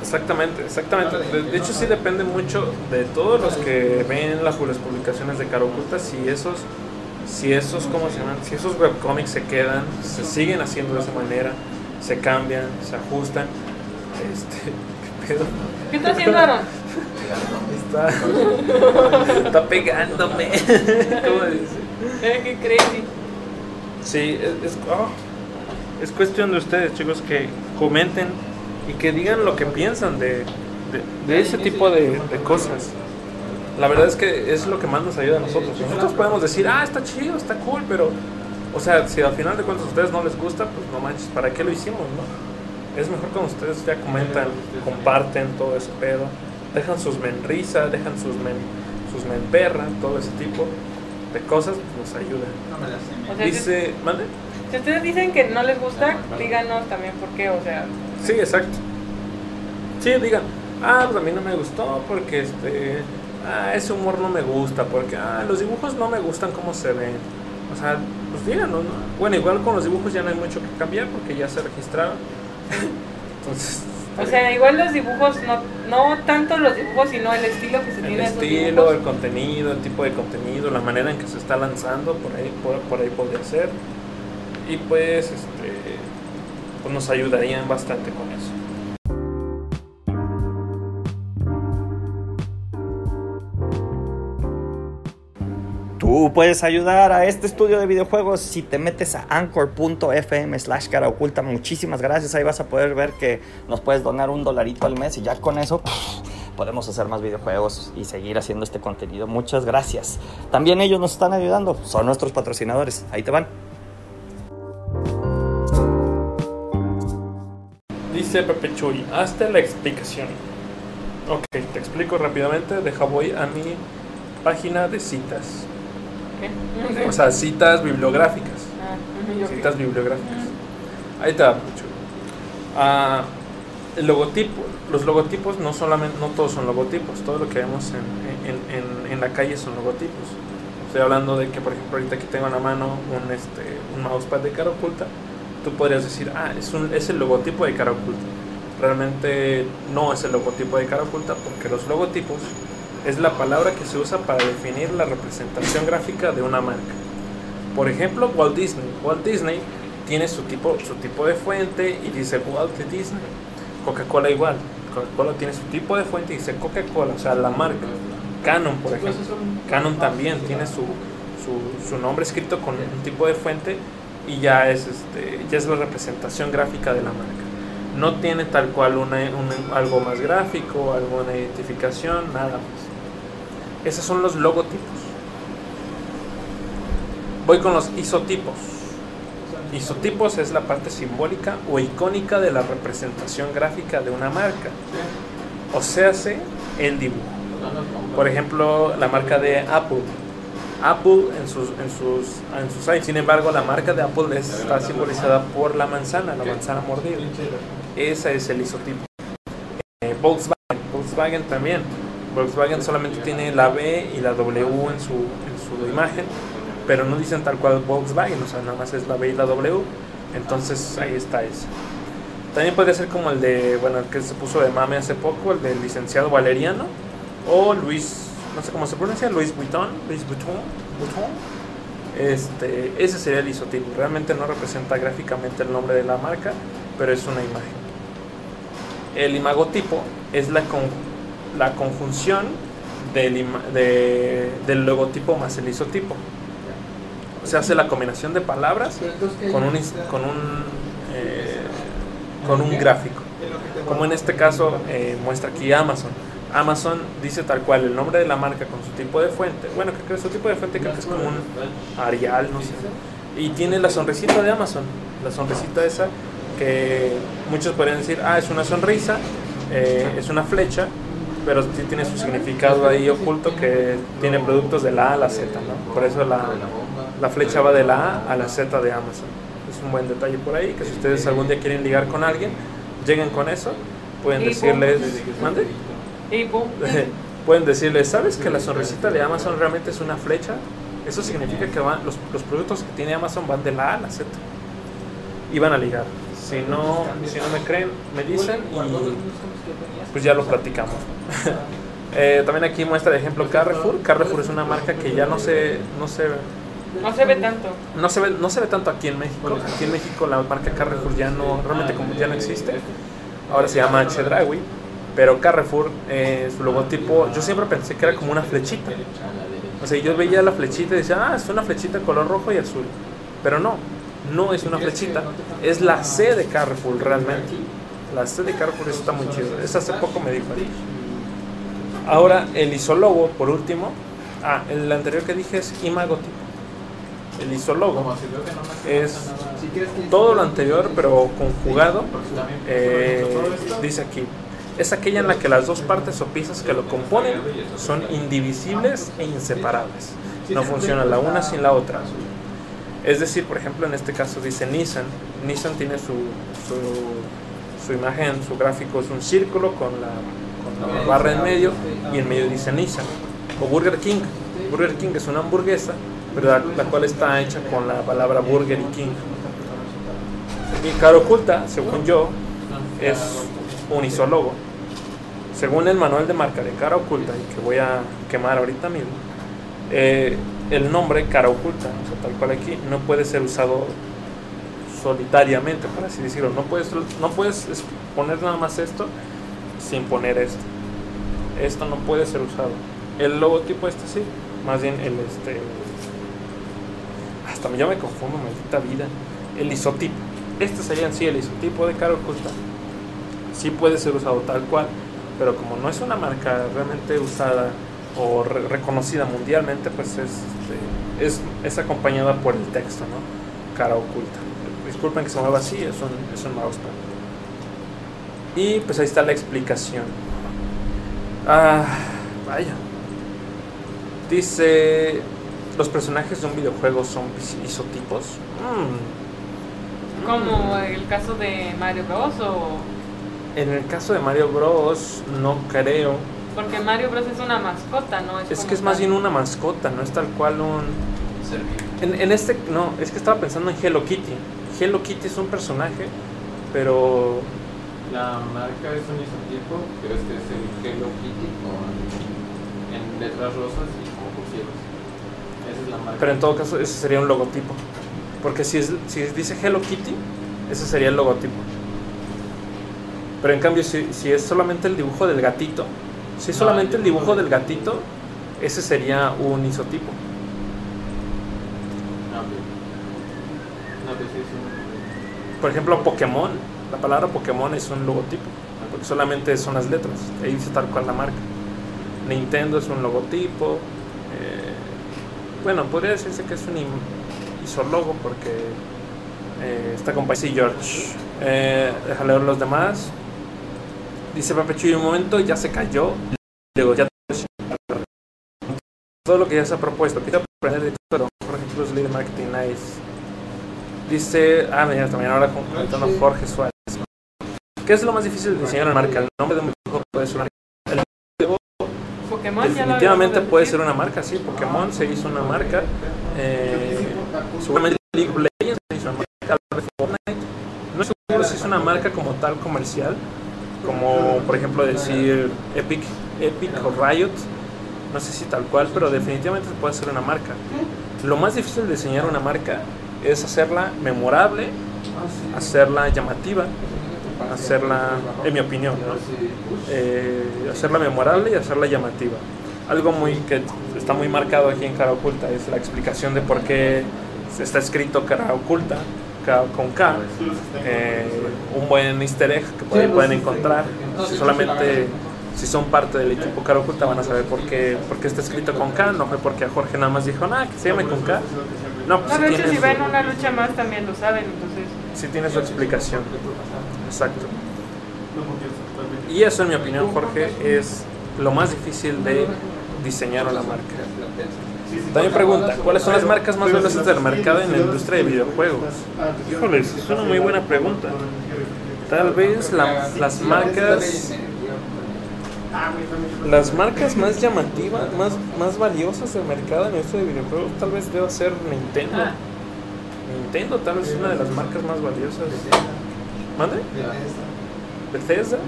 Exactamente, exactamente. De, hecho, sí depende mucho de todos los que ven las, publicaciones de Caro Oculta, si esos, si esos, ¿cómo se llaman? Si esos webcomics se quedan, se siguen haciendo de esa manera, se cambian, se ajustan. Este, ¿qué pedo? ¿Qué está haciendo Aaron? Está, está pegándome. ¿Cómo dice? Eh, ¿Qué crazy? Sí, es, oh, es cuestión de ustedes, chicos, que comenten y que digan lo que piensan de, de, ese tipo de, cosas. La verdad es que es lo que más nos ayuda a nosotros. Nosotros podemos decir, ah, está chido, está cool, pero, o sea, si al final de cuentas a ustedes no les gusta, pues no manches, ¿para qué lo hicimos, no? Es mejor cuando ustedes ya comentan, comparten todo ese pedo, dejan sus men risa, dejan sus men, sus men perra, todo ese tipo de cosas, pues nos ayuda. Dice, ¿mande? Si ustedes dicen que no les gusta, díganos también por qué, o sea. Sí, exacto. Sí, digan, ah, pues a mí no me gustó porque este, ah, ese humor no me gusta, porque ah, los dibujos no me gustan como se ven. O sea, pues díganos, ¿no? Bueno, igual con los dibujos ya no hay mucho que cambiar porque ya se registraron. Entonces. O sea, igual los dibujos, no, no tanto los dibujos, sino el estilo que se el tiene. El estilo, el contenido, el tipo de contenido, la manera en que se está lanzando, por ahí, por, por ahí podría ser y pues, este, pues nos ayudarían bastante con eso. Puedes ayudar a este estudio de videojuegos si te metes a anchor.fm slash cara oculta. Muchísimas gracias. Ahí vas a poder ver que nos puedes donar un dolarito al mes y ya con eso podemos hacer más videojuegos y seguir haciendo este contenido. Muchas gracias. También ellos nos están ayudando. Son nuestros patrocinadores. Ahí te van. Dice Pepe Chuy, hazte la explicación. Ok, te explico rápidamente. Deja voy a mi página de citas. ¿Qué? O sea, citas bibliográficas. Ah, citas bibliográficas. Ahí está, Pepe ah, el logotipo. Los logotipos no solamente, no todos son logotipos. Todo lo que vemos en, en, en, la calle son logotipos. Estoy hablando de que, por ejemplo, ahorita aquí tengo en la mano un, este, un mousepad de cara oculta tú podrías decir, ah, es, un, es el logotipo de cara oculta. Realmente no es el logotipo de cara oculta porque los logotipos es la palabra que se usa para definir la representación gráfica de una marca. Por ejemplo, Walt Disney. Walt Disney tiene su tipo, su tipo de fuente y dice Walt Disney. Coca-Cola igual. Coca-Cola tiene su tipo de fuente y dice Coca-Cola, o sea, la marca. Canon, por ejemplo. Canon también tiene su, su, su nombre escrito con un tipo de fuente y ya es, este, ya es la representación gráfica de la marca. No tiene tal cual una, algo más gráfico, alguna identificación, nada más. Esos son los logotipos. Voy con los isotipos. Isotipos es la parte simbólica o icónica de la representación gráfica de una marca. O sea, hace el dibujo. Por ejemplo, la marca de Apple Apple en sus, en sus, en sus Sin embargo, la marca de Apple está simbolizada por la manzana, la manzana mordida. Ese es el isotipo. Eh, Volkswagen, Volkswagen también. Volkswagen solamente tiene la B y la W en su, en su imagen, pero no dicen tal cual Volkswagen, o sea, nada más es la B y la W. Entonces ahí está eso. También podría ser como el de, bueno, el que se puso de mame hace poco, el del licenciado Valeriano o Luis no sé cómo se pronuncia, Luis Vuitton, Luis Vuitton, Este, ese sería el isotipo. Realmente no representa gráficamente el nombre de la marca, pero es una imagen. El imagotipo es la, con, la conjunción del, del logotipo más el isotipo. Se hace la combinación de palabras con un, con un, eh, con un gráfico. Como en este caso eh, muestra aquí Amazon Amazon dice tal cual el nombre de la marca con su tipo de fuente. Bueno, creo que su tipo de fuente creo que es como un Arial, no sé. Y tiene la sonrisita de Amazon, la sonrisita esa que muchos podrían decir, ah, es una sonrisa, eh, es una flecha, pero sí tiene su significado ahí oculto que tiene productos de la A a la Z, ¿no? Por eso la, la flecha va de la A a la Z de Amazon. Es un buen detalle por ahí, que si ustedes algún día quieren ligar con alguien, lleguen con eso, pueden decirles. ¿mande? Pueden decirles, ¿sabes que la sonrisita de Amazon realmente es una flecha? Eso significa que van, los, los productos que tiene Amazon van de la A a la Z. Y van a ligar. Si no, si no me creen, me dicen y pues ya lo platicamos. Eh, también aquí muestra de ejemplo Carrefour. Carrefour es una marca que ya no se, no se, No se ve tanto. no se ve, no se ve tanto aquí en México. Aquí en México la marca Carrefour ya no, realmente como ya no existe. Ahora se llama Chedraui. Pero Carrefour, eh, su logotipo, yo siempre pensé que era como una flechita. O sea, yo veía la flechita y decía, ah, es una flechita color rojo y azul. Pero no, no es una flechita. Es la C de Carrefour realmente. La C de Carrefour está muy chido. Eso hace poco me di cuenta. Ahora, el isólogo, por último. Ah, el anterior que dije es imagotipo. El isólogo es todo lo anterior, pero conjugado. eh, dice aquí. Es aquella en la que las dos partes o piezas que lo componen son indivisibles e inseparables. No funciona la una sin la otra. Es decir, por ejemplo, en este caso dice Nissan. Nissan tiene su, su, su imagen, su gráfico es un círculo con la, con la barra en medio y en medio dice Nissan. O Burger King. Burger King es una hamburguesa, pero la, la cual está hecha con la palabra Burger y King. Y cara oculta, según yo, es un isólogo. Según el manual de marca de cara oculta, y que voy a quemar ahorita mismo, eh, el nombre cara oculta, o sea, tal cual aquí, no puede ser usado solitariamente, por así decirlo. No puedes, no puedes es- poner nada más esto sin poner esto. Esto no puede ser usado. El logotipo este sí, más bien el este. Hasta yo me confundo, maldita vida. El isotipo. Este sería en sí el isotipo de cara oculta. Sí puede ser usado tal cual, pero como no es una marca realmente usada o re- reconocida mundialmente, pues es, este, es, es acompañada por el texto, ¿no? Cara oculta. Disculpen que se mueva así, es un, es un mousepad. Y pues ahí está la explicación. Ah, vaya. Dice, los personajes de un videojuego son is- isotipos. Mm. Como el caso de Mario Bros. o. En el caso de Mario Bros, no creo. Porque Mario Bros. es una mascota, ¿no? Es como que es más bien una mascota, no es tal cual un... En, en este, no, es que estaba pensando en Hello Kitty. Hello Kitty es un personaje, pero La marca es un isotipo, pero este es el Hello Kitty con en letras rosas y como pusieron. Esa es la marca. Pero en todo caso, ese sería un logotipo. Porque si, es, si dice Hello Kitty, ese sería el logotipo. Pero en cambio, si, si es solamente el dibujo del gatito, si es solamente el dibujo del gatito, ese sería un isotipo. Es un. Por ejemplo, Pokémon, la palabra Pokémon es un logotipo, porque solamente son las letras, ahí dice tal cual la marca. Nintendo es un logotipo. eh, bueno, podría decirse que es un isólogo porque eh, está con sí, George. Eh, deja leer los demás. Dice Pepe Chuy, un momento ya se cayó. Luego ya todo lo que ya se ha propuesto. Quiero aprender de todo, Jorge Cruz, Leader Marketing Nice. Dice, ah, mira, también ahora comentando Jorge Suárez. ¿Qué es lo más difícil de diseñar una marca? El nombre de un videojuego puede ser una el videojuego Pokémon Definitivamente de puede ser una marca, sí. Pokémon se hizo una marca. Eh, seguramente League of Legends se hizo una marca. Fortnite. No estoy seguro si es una marca como tal comercial, como por ejemplo decir Epic, Epic o Riot. No sé si tal cual, pero definitivamente se puede hacer una marca. Lo más difícil de diseñar una marca es hacerla memorable, hacerla llamativa, hacerla, en mi opinión, ¿no? Eh, hacerla memorable y hacerla llamativa. Algo muy que está muy marcado aquí en Cara Oculta es la explicación de por qué está escrito Cara Oculta K- con K. Eh, un buen easter egg que por ahí pueden encontrar. Si solamente si son parte del equipo Cara Oculta van a saber por qué, por qué está escrito con K. No fue porque a Jorge nada más dijo, nada, que se llame con K. No, pues No, sí de hecho, tiene si su- ven una lucha más también lo saben, entonces. sí tiene su explicación. Exacto. Y eso, en mi opinión, Jorge, es lo más difícil de diseñar una marca. También pregunta, ¿cuáles son las marcas más valiosas del mercado en la industria de videojuegos? Híjoles, es una muy buena pregunta. Tal vez la- las marcas las marcas más llamativas, más, más valiosas del mercado en esto de videojuegos tal vez deba ser Nintendo. Nintendo tal vez es una de las marcas más valiosas. ¿Mande? Bethesda.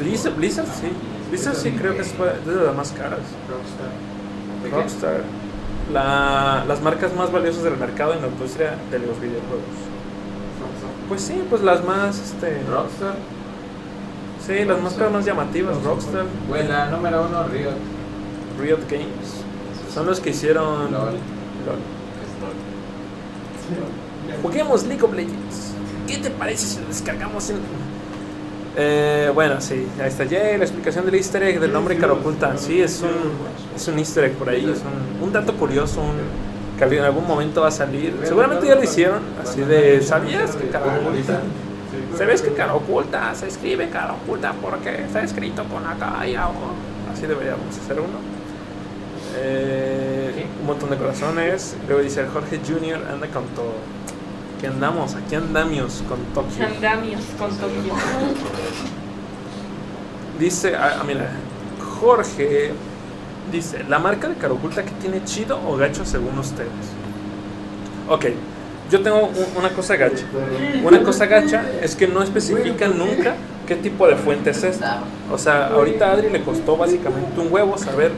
Blizzard, Blizzard sí. Blizzard sí creo que es de las más caras. Rockstar. La- las marcas más valiosas del mercado en la industria de los videojuegos. Pues sí, pues las más, este, Rockstar. sí, las más, más llamativas, Rockstar, Bueno, la número uno, Riot. Riot Games, son los que hicieron LOL. LOL. Juguemos League of Legends. ¿Qué te parece si lo descargamos en... Eh, bueno, sí, ahí está ya la explicación del easter egg del nombre cara oculta. Sí, es un, es un easter egg por ahí, es un, un dato curioso, un, que en algún momento va a salir. Seguramente ya lo hicieron, así de, ¿sabías que cara oculta? ¿Sabes que cara oculta? Se escribe cara oculta porque está escrito con acá y abajo. Así deberíamos hacer uno. Eh, un montón de corazones. Luego dice Jorge Junior anda con todo. Aquí andamos, aquí andamos con Tokio. Andamios con Tokio. Dice, ah, ah, mira, Jorge dice, ¿la marca de cara oculta que tiene chido o gacho según ustedes? Ok, yo tengo un- una cosa gacha. Una cosa gacha es que no especifican nunca qué tipo de fuente es esta. O sea, ahorita a Adri le costó básicamente un huevo saber,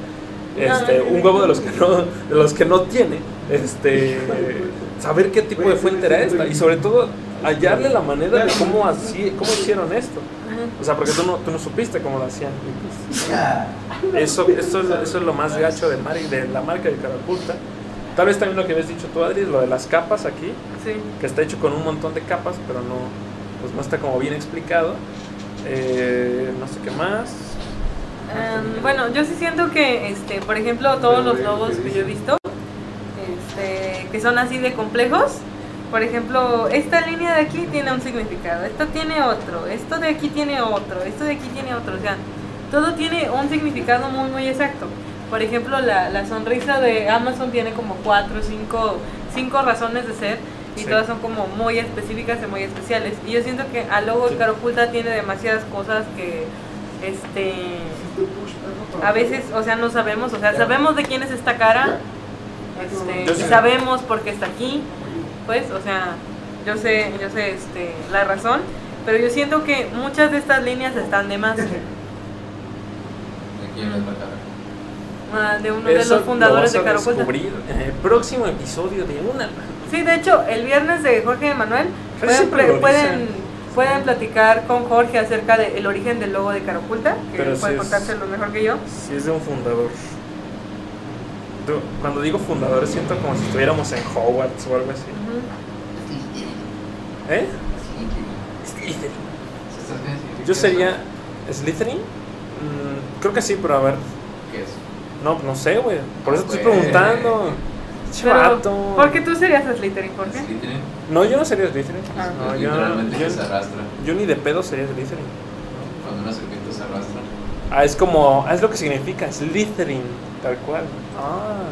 este, un huevo de los que no, de los que no tiene, este, saber qué tipo de fuente era esta y sobre todo hallarle la manera de cómo así, cómo hicieron esto. O sea, porque tú no, tú no supiste cómo lo hacían. Y pues, eso, eso, es, eso es lo más gacho de, Mari, de la marca de Carapulta. Tal vez también lo que habías dicho tú, Adri, lo de las capas aquí, Sí. que está hecho con un montón de capas, pero no, pues no está como bien explicado. Eh, no sé qué más. Em, bueno, yo sí siento que, este, por ejemplo, todos los logos que yo he visto, este, que son así de complejos, por ejemplo, esta línea de aquí tiene un significado, esta tiene otro, esto de aquí tiene otro, esto de aquí tiene otro, o sea, todo tiene un significado muy, muy exacto. Por ejemplo, la, la sonrisa de Amazon tiene como cuatro, cinco, cinco razones de ser y Sí. todas son como muy específicas y muy especiales. Y yo siento que al logo de Cara Oculta tiene demasiadas cosas que, este, a veces, o sea, no sabemos, o sea, sabemos de quién es esta cara, este, sé. sabemos por qué está aquí, pues, o sea, yo sé, yo sé, este, la razón, pero yo siento que muchas de estas líneas están de más. ¿De quién es la cara? Ah, de uno de los fundadores lo de descubrir en el próximo episodio de una. Sí, de hecho, el viernes de Jorge Emanuel Casi pueden, pueden, platicar con Jorge acerca del origen del logo de Cara Oculta, que Pero puede es- contárselo mejor que yo. Sí, es de un fundador. Du- Cuando digo fundador, siento como si estuviéramos en Hogwarts o algo así. ¿Eh? Slytherin. Yo sería. ¿Slytherin? Mm, creo que sí, pero a ver. ¿Qué es? No, no sé, güey. Por eso estoy Güey. preguntando. Chato. ¿por qué tú serías Slytherin, Jorge? Slytherin. No, yo no sería Slytherin. Ah. No, Es yo, literalmente yo, se arrastra. yo ni de pedo sería Slytherin. Cuando una serpiente se arrastra. Ah, es como. ah, Es lo que significa. Slytherin. Tal cual. Ah.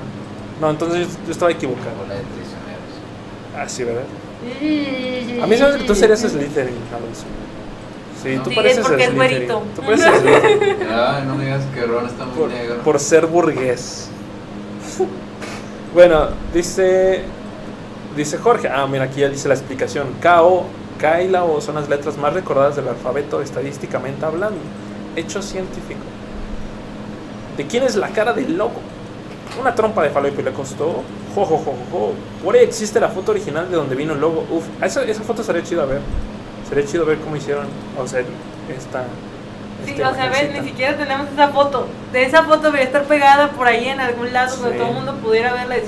No, entonces yo, yo estaba equivocado. De traicioneros. Ah, sí, ¿verdad? A mí que tú serías Slytherin, Alonso. Sí, tú Sí, pareces es porque es Slytherin. güerito. Tú pareces Slytherin. Ay, no me digas que Ron está muy por, negro. por ser burgués. bueno, dice dice Jorge. Ah, mira, aquí ya dice la explicación. K-O, K y la O son las letras más recordadas del alfabeto estadísticamente hablando. Hecho científico. ¿De quién es la cara del logo? Una trompa de falopio le costó. Jo, jo, jo, jo, jo. Por ahí existe la foto original de donde vino el logo. Uf, esa, esa foto sería chido a ver. Sería chido ver cómo hicieron. O sea, esta. Sí, esta o sea, ves, ni siquiera tenemos esa foto. De esa foto debería estar pegada por ahí en algún lado donde Sí. todo el mundo pudiera verla. Es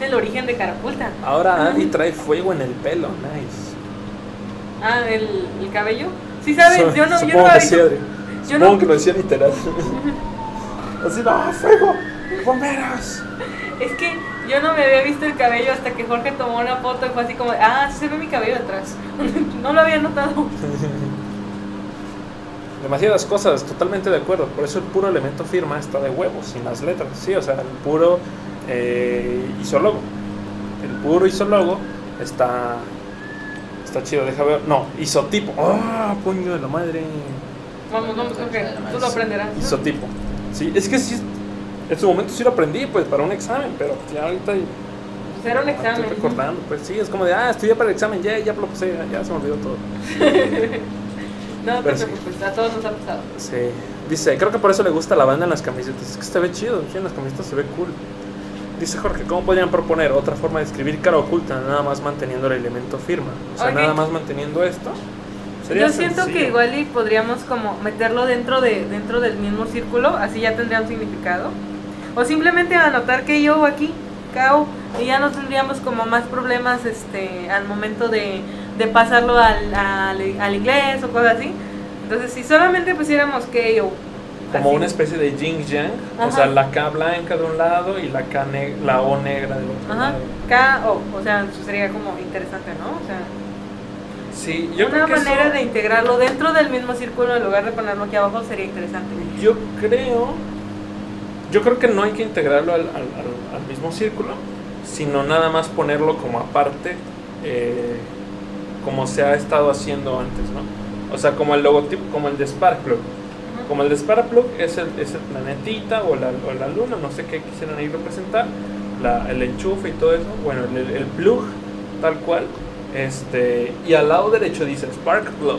el origen de Carapulta. Ahora Andy trae fuego en el pelo, nice. Ah, el, el cabello. Sí, sabes, yo no, yo no había visto- Adri. yo Supongo no- que lo decía literal. Así, no, fuego, bomberos. Es que yo no me había visto el cabello hasta que Jorge tomó una foto y fue así como, ah, sí se ve mi cabello atrás. no lo había notado. demasiadas cosas, totalmente de acuerdo. Por eso el puro elemento firma está de huevos, sin las letras. Sí, o sea, el puro eh, isólogo. El puro isólogo está. Está chido, deja ver. No, isotipo. ¡Ah, puño de la madre! Vamos, vamos, ok, tú lo aprenderás. Isotipo. Sí, es que sí. En su momento sí lo aprendí, pues para un examen, pero ya ahorita Pues era un examen. estoy recordando. Pues sí, es como de, ah, estudié para el examen, ya, ya lo puse, ya, ya se me olvidó todo. No te Pero sí. preocupes, a todos nos ha pasado. Sí. Dice, creo que por eso le gusta la banda en las camisetas. Es que se ve chido, en las camisetas se ve cool. Dice Jorge, ¿cómo podrían proponer otra forma de escribir cara oculta, nada más manteniendo el elemento firma? O sea, nada más manteniendo esto. Yo siento sencillo. que igual y podríamos como meterlo dentro de dentro del mismo círculo, así ya tendría un significado. O simplemente anotar que yo aquí, cao, y ya no tendríamos como más problemas este al momento de, de pasarlo al, al, al inglés o cosas así. Entonces, si solamente pusiéramos que yo. Como así. una especie de yin yang, o Ajá. sea, la K blanca de un lado y la K la O negra del otro Ajá, lado. K, o, o sea, eso sería como interesante, ¿no? O sea, Sí, yo una creo que manera eso- de integrarlo dentro del mismo círculo en lugar de ponerlo aquí abajo sería interesante. Yo creo. Yo creo que no hay que integrarlo al, al- al- al mismo círculo, sino nada más ponerlo como aparte, eh, como se ha estado haciendo antes, ¿no? O sea, como el logotipo, como el de Sparkplug. Como el de Sparkplug es el, es el planetita o la, o la luna, no sé qué quisieran ahí representar, la- el enchufe y todo eso. Bueno, el, el plug, tal cual. Este, y al lado derecho dice Sparkplug.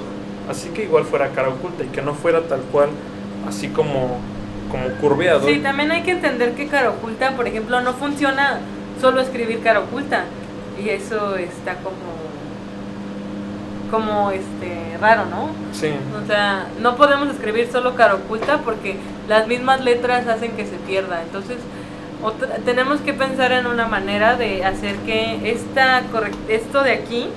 Así que igual fuera cara oculta y que no fuera tal cual, así como, como curveado. Sí, también hay que entender que cara oculta, por ejemplo, no funciona solo escribir cara oculta. Y eso está como. como este raro, ¿no? Sí. O sea, no podemos escribir solo cara oculta porque las mismas letras hacen que se pierda. Entonces, tenemos que pensar en una manera de hacer que esta esto de aquí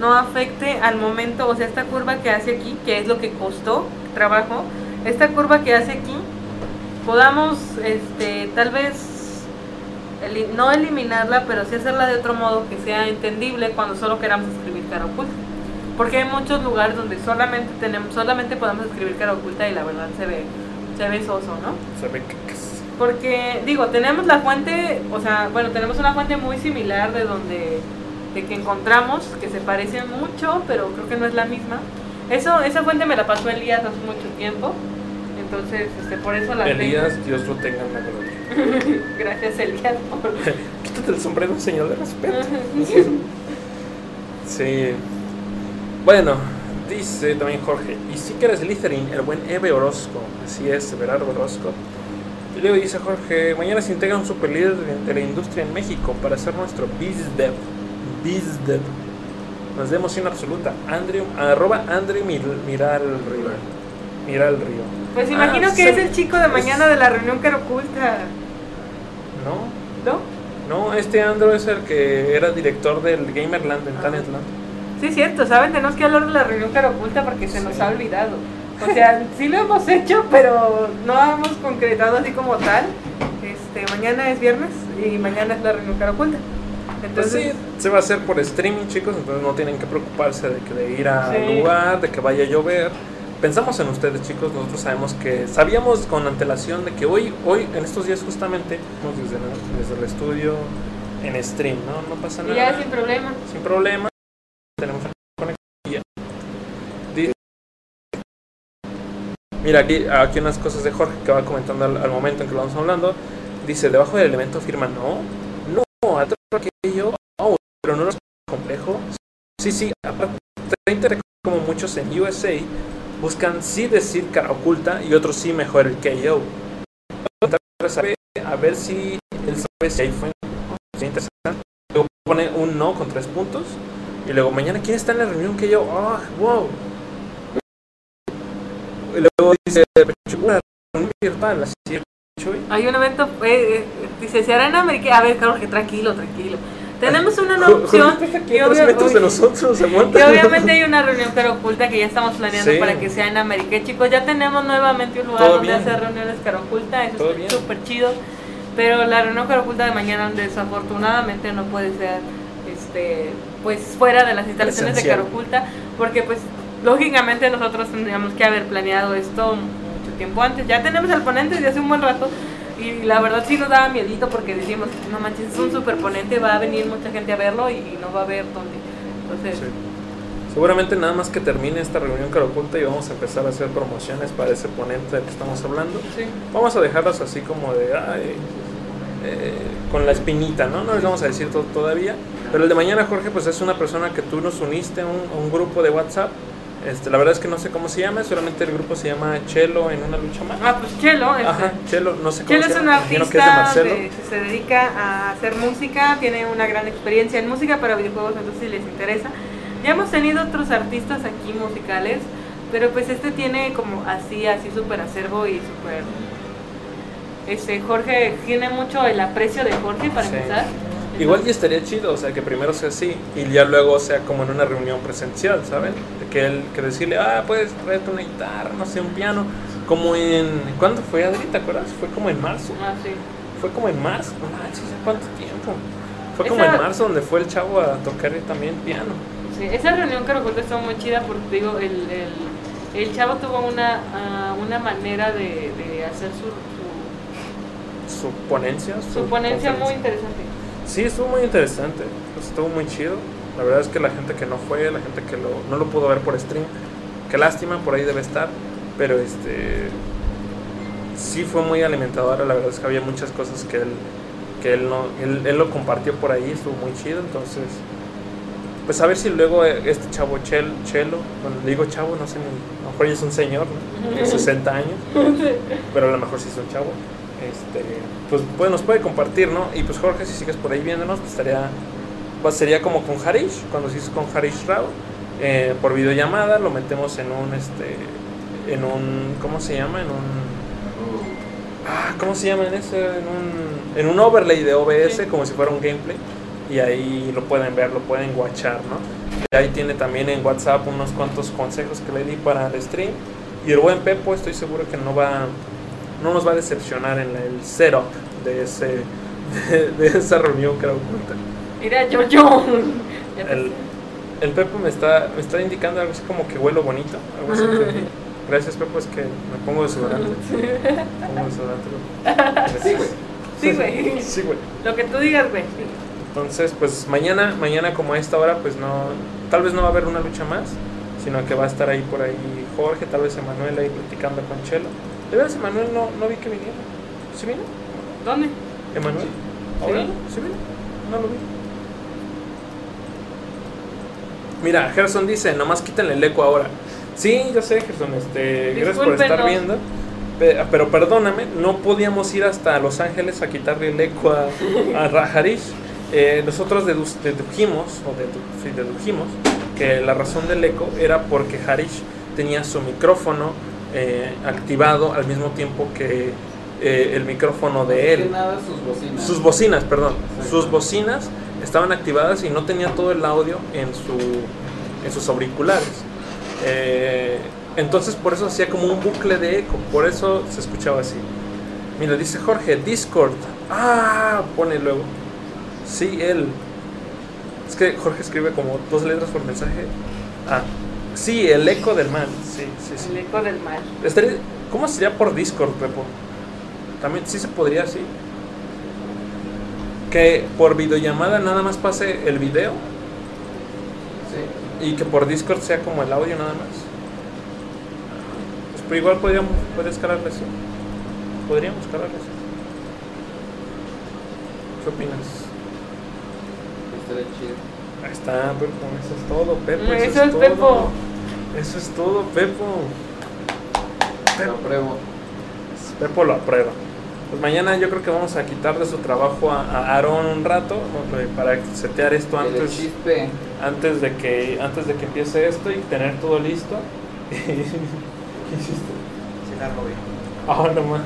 no afecte al momento, o sea, esta curva que hace aquí, que es lo que costó trabajo, esta curva que hace aquí, podamos, este, tal vez, eli- no eliminarla, pero sí hacerla de otro modo que sea entendible cuando solo queramos escribir cara oculta. Porque hay muchos lugares donde solamente tenemos, solamente podemos escribir cara oculta y la verdad se ve, se ve soso, ¿no? Se ve que, Porque, digo, tenemos la fuente, o sea, bueno, tenemos una fuente muy similar de donde, de que encontramos, que se parece mucho, pero creo que no es la misma. Eso, esa fuente me la pasó Elías hace mucho tiempo, entonces, este, por eso la tengo. Elías, Dios lo tenga en la gloria. Gracias, Elías, por... Quítate el sombrero, señor de respeto. Sí. Bueno, dice también Jorge, y si quieres Littering, el buen Eve Orozco, así es, Everardo Orozco. Y luego dice Jorge, mañana se integra un super líder de, de la industria en México para ser nuestro BizDev. BizDev. Nos da emoción absoluta. Andrew, arroba Andrew Mir- Miral Río. Miral Río. Pues Ah, imagino que es el chico de mañana de la reunión cara oculta, No, ¿no? no, este Andrew es el que era director del Gamerland en Talentland. Sí, cierto, ¿saben? Tenemos que hablar de la reunión cara oculta porque se nos ha olvidado. O sea, sí lo hemos hecho, pero no hemos concretado así como tal. Este, mañana es viernes y mañana es la reunión cara oculta. Pues Entonces, sí, se va a hacer por streaming, chicos, entonces no tienen que preocuparse de, que de ir al Sí. lugar, de que vaya a llover. Pensamos en ustedes, chicos, nosotros sabemos que sabíamos con antelación de que hoy, hoy en estos días justamente, desde, desde el estudio en stream, ¿no? No pasa y nada. ya sin problema. sin problema. Tenemos conexión. y ya. Dice- Mira, aquí, aquí unas cosas de Jorge que va comentando al, momento en que lo vamos hablando. Dice, debajo del elemento firma no. No, atrás aquello. Oh, pero no es complejo. Sí, sí, aparte, 30 como muchos en USA buscan sí decir cara oculta y otros sí mejor el KO. A ver si él sabe si ahí fue interesante. Luego pone un no con tres puntos. Y luego, mañana, ¿quién está en la reunión que yo? ¡Ah, wow! Luego dice, una reunión virtual, así Chuy. Hay un evento, eh, eh, dice, se hará en América. A ver, Jorge, tranquilo, tranquilo. Tenemos una nueva opción. metros de nosotros, obviamente hay una reunión cara oculta que ya estamos planeando Sí. para que sea en América. Y, Chicos, ya tenemos nuevamente un lugar Todo donde bien. hacer reuniones cara oculta. Eso es súper chido. Pero la reunión cara oculta de mañana desafortunadamente no puede ser este pues fuera de las instalaciones de cara oculta porque pues lógicamente nosotros tendríamos que haber planeado esto mucho tiempo antes. Ya tenemos el ponente desde hace un buen rato y la verdad sí nos daba miedito porque decimos, no manches, es un super ponente, va a venir mucha gente a verlo y, no va a haber dónde. Entonces... Sí. Seguramente nada más que termine esta reunión que oculta y vamos a empezar a hacer promociones para ese ponente del que estamos hablando. Sí. Vamos a dejarlas así como de, ay, eh, con la espinita, ¿no? No les vamos a decir todo todavía. Pero el de mañana, Jorge, pues es una persona que tú nos uniste a un, a un grupo de WhatsApp. Este, la verdad es que no sé cómo se llama, solamente el grupo se llama Chelo en una lucha más. Ah, pues Chelo. Este, Ajá, Chelo, no sé cómo Chelo se es un llama. que es de artista Marcelo. de- que se dedica a hacer música, tiene una gran experiencia en música para videojuegos, entonces si les interesa. Ya hemos tenido otros artistas aquí musicales, pero pues este tiene como así, así súper acervo y súper... Este, Jorge, tiene mucho el aprecio de Jorge para Sí. empezar. Igual y estaría chido, o sea, que primero sea así y ya luego sea como en una reunión presencial, ¿saben? Que él, que decirle, ah, puedes traerte una guitarra, no sé, un piano. Como en. ¿Cuándo fue, Adri? ¿Te acuerdas? Fue como en marzo. Ah, sí. Fue como en marzo. No manches, ¿hace cuánto tiempo? Fue como Esa- en marzo donde fue el chavo a tocar también piano. Sí, esa reunión que recuerdo estuvo muy chida porque digo, el, el, el chavo tuvo una, ah, una manera de, de hacer su, su, Su ponencia. su ponencia muy interesante. Sí, estuvo muy interesante. estuvo muy chido. La verdad es que la gente que no fue, la gente que lo, no lo pudo ver por stream, qué lástima, por ahí debe estar. Pero este. Sí fue muy alimentadora. La verdad es que había muchas cosas que él, que él, no, él, él lo compartió por ahí. Estuvo muy chido. Entonces, pues a ver si luego eh, este chavo Chel, Chelo, cuando digo chavo, no sé, ni- a lo mejor ya es un señor, ¿no? De 60 años pero a lo mejor sí es un chavo. Este, pues, pues nos puede compartir, ¿no? Y pues Jorge, si sigues por ahí viéndonos, pues estaría, pues, sería como con Harish, cuando se hizo con Harish Rao, eh, por videollamada, lo metemos en un, este, en un, ¿cómo se llama? En un, ah, ¿cómo se llama en ese? En un, en un overlay de OBS, Sí. como si fuera un gameplay, y ahí lo pueden ver, lo pueden watchar, ¿no? Y ahí tiene también en WhatsApp unos cuantos consejos que le di para el stream. Y el buen Pepo estoy seguro que no va no nos va a decepcionar en el setup de ese de, de esa reunión que era oculta. Mira, yo, yo. El, el Pepo me está, me está indicando algo así como que huelo bonito. Algo así que- gracias Pepo, es que me pongo desodorante. Me pongo desodorante. Sí, güey. Sí, güey. Sí, güey. Lo que tú digas, güey. Entonces, pues mañana, mañana como a esta hora, pues no, tal vez no va a haber una lucha más, sino que va a estar ahí por ahí Jorge, tal vez Emanuel ahí platicando con Chelo. De veras, Emanuel no, no vi que viniera. ¿Sí vino? ¿Dónde? ¿Emanuel? Sí. ¿Ahora? ¿Sí vino? No lo vi. Mira, Gerson dice, nomás quítenle el eco ahora. Sí, yo sé, Gerson, este, gracias por estar viendo. Pe- Pero perdóname, no podíamos ir hasta Los Ángeles a quitarle el eco a, a Rajarish. Eh, nosotros dedu- dedujimos, o dedu- sí, dedujimos, que la razón del eco era porque Harish tenía su micrófono eh, activado al mismo tiempo que eh, el micrófono de él. nada sus bocinas. Sus bocinas, perdón. Sus bocinas estaban activadas y no tenía todo el audio en, su, en sus auriculares. Eh, entonces por eso hacía como un bucle de eco, por eso se escuchaba así. Mira, dice Jorge, Discord. Ah, pone luego. Sí, él. Es que Jorge escribe como dos letras por mensaje. Ah, sí, el eco del mal. Sí, sí, sí. El eco del mal. Estaría- ¿Cómo sería por Discord, Pepo? También sí se podría así. Que por videollamada nada más pase el video Sí. y que por Discord sea como el audio nada más. Pues pero igual podríamos, podrías escalarle eso. Podríamos escalarle eso. ¿Qué opinas? Estaría chido. Ahí está, Pepo, eso es todo, Pepo. Eso es todo. Pepo. Eso es todo, Pepo. Lo apruebo. Pepo lo aprueba. Pues mañana yo creo que vamos a quitar de su trabajo a, a Aaron un rato. Eh, para setear esto antes, antes de que antes de que empiece esto y tener todo listo. ¿Qué hiciste? Se la robé. Ah, no más.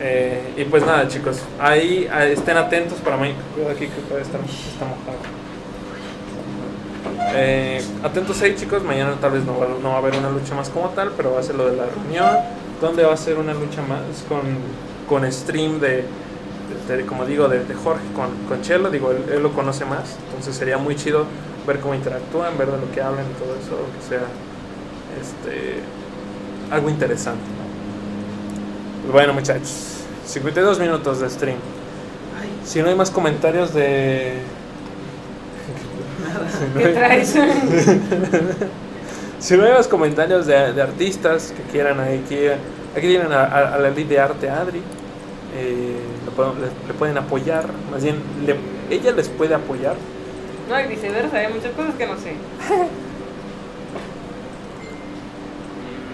Eh, y pues nada, chicos, ahí ah, estén atentos para mañana. Cuidado aquí que puede estar está mojado. Eh, atentos ahí, chicos. Mañana tal vez no va, no va a haber una lucha más como tal, pero va a ser lo de la reunión, donde va a ser una lucha más con, con stream de, como digo, de, Jorge con, con Chelo. Digo, él, él lo conoce más, entonces sería muy chido ver cómo interactúan, ver de lo que hablan y todo eso, que sea este, algo interesante. ¿No? Bueno, muchachos, 52 minutos de stream. Si no hay más comentarios de. Si no ¿Qué traes? si no hay más comentarios de, de artistas que quieran ahí, que aquí tienen a, a- a la lead de arte Adri, eh, pueden- le, le pueden apoyar, más bien le- ella les puede apoyar. No, y viceversa, hay muchas cosas que no sé.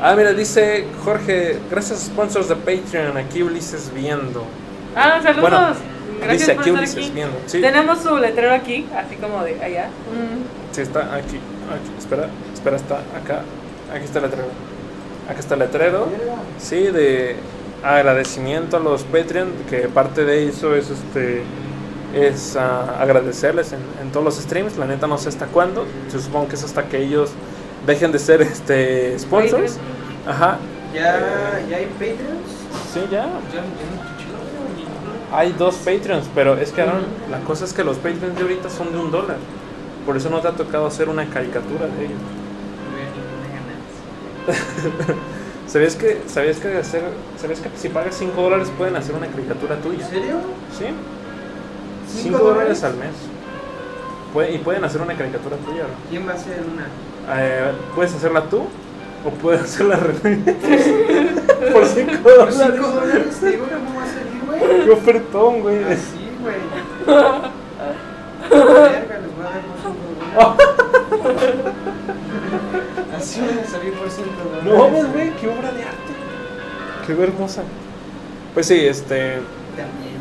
Ah, mira, dice Jorge, gracias sponsors de Patreon, aquí Ulises viendo. Ah, saludos. Bueno, Gracias dice por aquí estar Ulises aquí. viendo. Sí, Tenemos su letrero aquí, así como de allá. sí, está aquí, aquí. Espera, espera, está acá. Aquí está el letrero. Acá está el letrero. Sí, de agradecimiento a los Patreon, que parte de eso es este es ah, agradecerles en, en todos los streams. La neta no sé hasta cuándo. Yo supongo que es hasta que ellos dejen de ser este sponsors. Ajá. ¿Ya, ¿Ya hay Patreons? Sí, ya. Ya, ya no Hay dos Patreons, pero es que Aaron, la cosa es que los Patreons de ahorita son de un dólar. Por eso no te ha tocado hacer una caricatura de ellos. ¿Sabías que, sabías que, hacer, ¿Sabías que si pagas 5 dólares pueden hacer una caricatura tuya? ¿En serio? ¿Sí? ¿Cinco 5 dólares al mes. Puede- y pueden hacer una caricatura tuya. ¿Quién va a hacer una? Eh, puedes hacerla tú o puedes hacerla René. Por 5 Por dólares. 5 dólares, digo no va a salir, güey. Qué ofertón, güey. Así, güey. Verga, les voy a dar por 5 dólares. Así van a salir por 5 dólares. No mames, güey, qué obra de arte. Qué hermosa. Pues sí, este. También.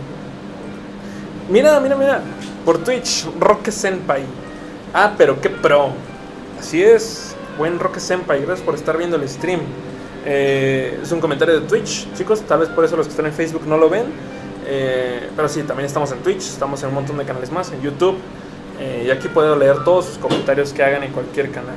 Mira, mira, mira. Por Twitch, Roque Senpai. Ah, pero qué pro. Así es, buen Roque Senpai. Gracias por estar viendo el stream. Eh, es un comentario de Twitch, chicos. Tal vez por eso los que están en Facebook no lo ven. Eh, pero sí, también estamos en Twitch. Estamos en un montón de canales más, en YouTube. Eh, y aquí puedo leer todos sus comentarios que hagan en cualquier canal.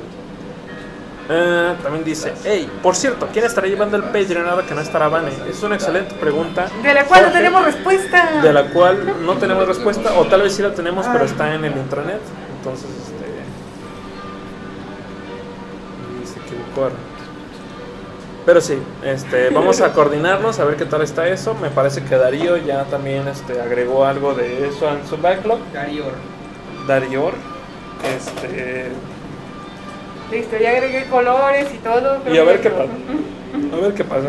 Eh, también dice, hey, por cierto, ¿quién estará llevando el Patreon ahora que no estará Vane? Es una excelente pregunta. De la cual no tenemos respuesta. de la cual no tenemos respuesta, o tal vez sí la tenemos, pero está en el intranet. Entonces, y. Pero sí, este, vamos a coordinarnos a ver qué tal está eso. Me parece que Darío ya también este, agregó algo de eso en su backlog. Darior. Darior, este, Listo, ya agregué colores y todo. y a ver qué pasa. A ver qué pasa.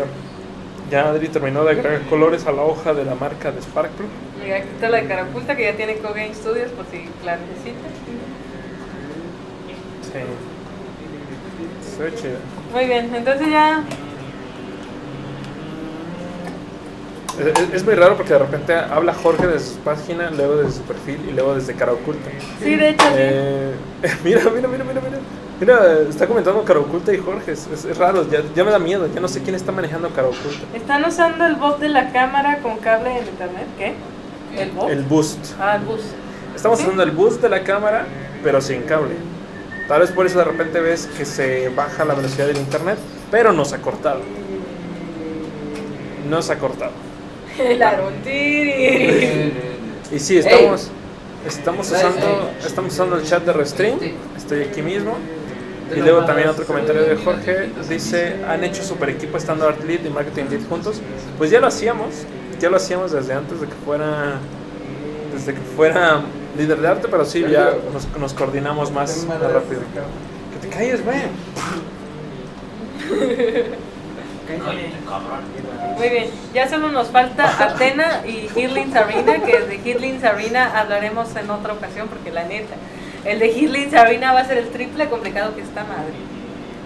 Ya Adri terminó de agregar colores a la hoja de la marca de Sparkle. Mira, aquí está la de cara oculta que ya tiene Cogame Studios por si la necesitas. Sí. Se ve chido. Muy bien, entonces ya. Es, muy raro porque de repente habla Jorge desde su página, luego desde su perfil y luego desde cara oculta. Sí, de hecho, sí. Eh, mira, mira, mira, mira, mira. Mira, está comentando cara oculta y Jorge. Es, raro, ya, ya me da miedo. Ya no sé quién está manejando cara oculta. Están usando el bot de la cámara con cable en internet. ¿Qué? ¿El bot? El boost. Ah, el bus. Estamos ¿Sí? usando el boost de la cámara, pero sin cable. Tal vez por eso de repente ves que se baja la velocidad del internet, pero no se ha cortado. No se ha cortado. El. Y sí, estamos, estamos, usando, estamos usando el chat de Restream. Estoy aquí mismo. Y luego también otro comentario de Jorge. Dice, ¿han hecho super equipo estando Art Lead y Marketing Lead juntos? Pues ya lo hacíamos. Ya lo hacíamos desde antes de que fuera desde que fuera líder de arte, pero sí, ya nos, nos coordinamos más, más rápido. Que te calles, güey. Muy bien, ya solo nos falta Atena y Healings Arena, que de Healings Arena hablaremos en otra ocasión, porque la neta, el de Healings Arena va a ser el triple complicado que está madre.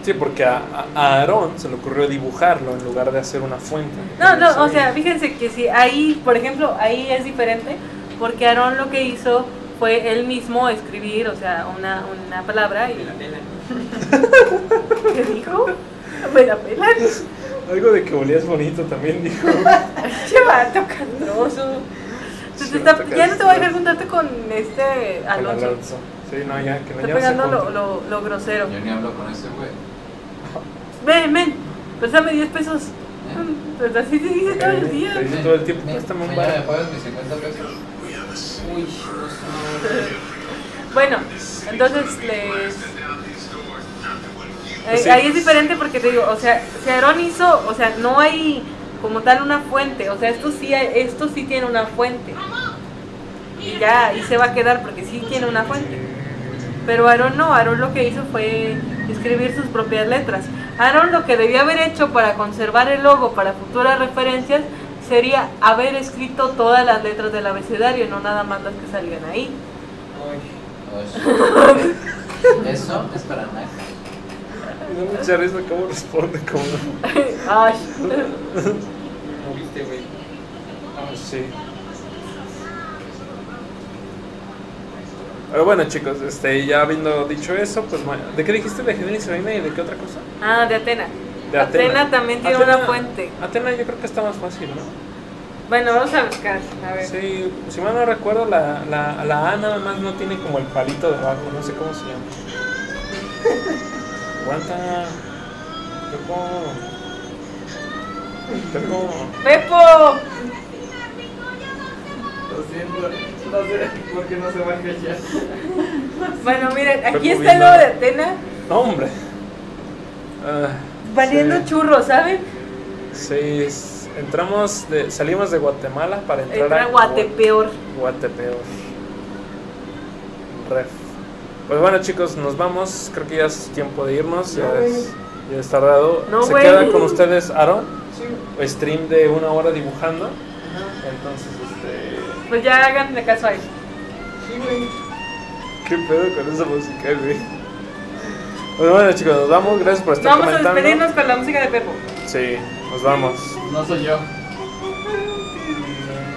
Sí, porque a, a- a Aarón se le ocurrió dibujarlo en lugar de hacer una fuente. No, no, o sea, fíjense que si ahí, por ejemplo, ahí es diferente, porque Aarón lo que hizo fue él mismo escribir, o sea, una, una palabra y... ¿Qué dijo? Me la pelan. Algo de que olías bonito también dijo. Te está- está ya no te voy a dejar juntarte con este Con Alonso. Sí, no, ya, que no Está pegando lo, lo, lo grosero. Yo ni hablo con ese güey. Ven, ven, préstame 10 pesos. Pues así se dice todos los Eh, días. te dice todo el tiempo, préstame un me bar. pagas mis 50 pesos. Uy. Bueno, entonces les... Pues Eh, sí. Ahí es diferente porque te digo, o sea, si Aarón hizo, o sea, no hay como tal una fuente, o sea, esto sí, hay- esto sí tiene una fuente. Y ya ahí se va a quedar porque sí tiene una fuente. Pero Aarón no, Aarón lo que hizo fue escribir sus propias letras. Aarón lo que debía haber hecho para conservar el logo para futuras referencias sería haber escrito todas las letras del abecedario, no nada más las que salían ahí. Eso es para Mac. Me da mucha risa cómo responde como... Ay. Moviste, güey. Ah, sí. Pero bueno chicos, este, ya habiendo dicho eso, pues ¿de qué dijiste? ¿De Generis Reina y de qué otra cosa? Ah, de Atena. De Atena. también tiene Atena- una fuente. Atena yo creo que está más fácil, ¿no? Bueno, vamos a buscar. A ver. Sí, si mal no recuerdo, la, la, la A nada más no tiene como el palito de abajo, no sé cómo se llama. Aguanta. Pepo. Pepo. ¡Pepo! Lo siento, no sé por qué no se baja ya. Bueno, miren, aquí Pepo está el logo de Atena No, hombre. Ah, valiendo sí. churros, ¿saben? Sí, es- entramos de, salimos de Guatemala para entrar Entra a Guatepeor. Guatepeor. Ref. Pues bueno chicos, nos vamos. Creo que ya es tiempo de irnos. Ya, es, ya es tardado. No, Se güey. queda con ustedes Aaron. Stream de una hora dibujando. Entonces, este. Pues ya háganle caso a él. ¿Qué pedo con esa música, güey? Pues bueno chicos, nos vamos. Gracias por estar Vamos a comentando. despedirnos con la música de Pepo. Sí, nos vamos. No soy yo.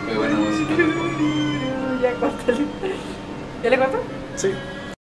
Muy buena música. Ya córtale. ¿Ya le corto? Sí.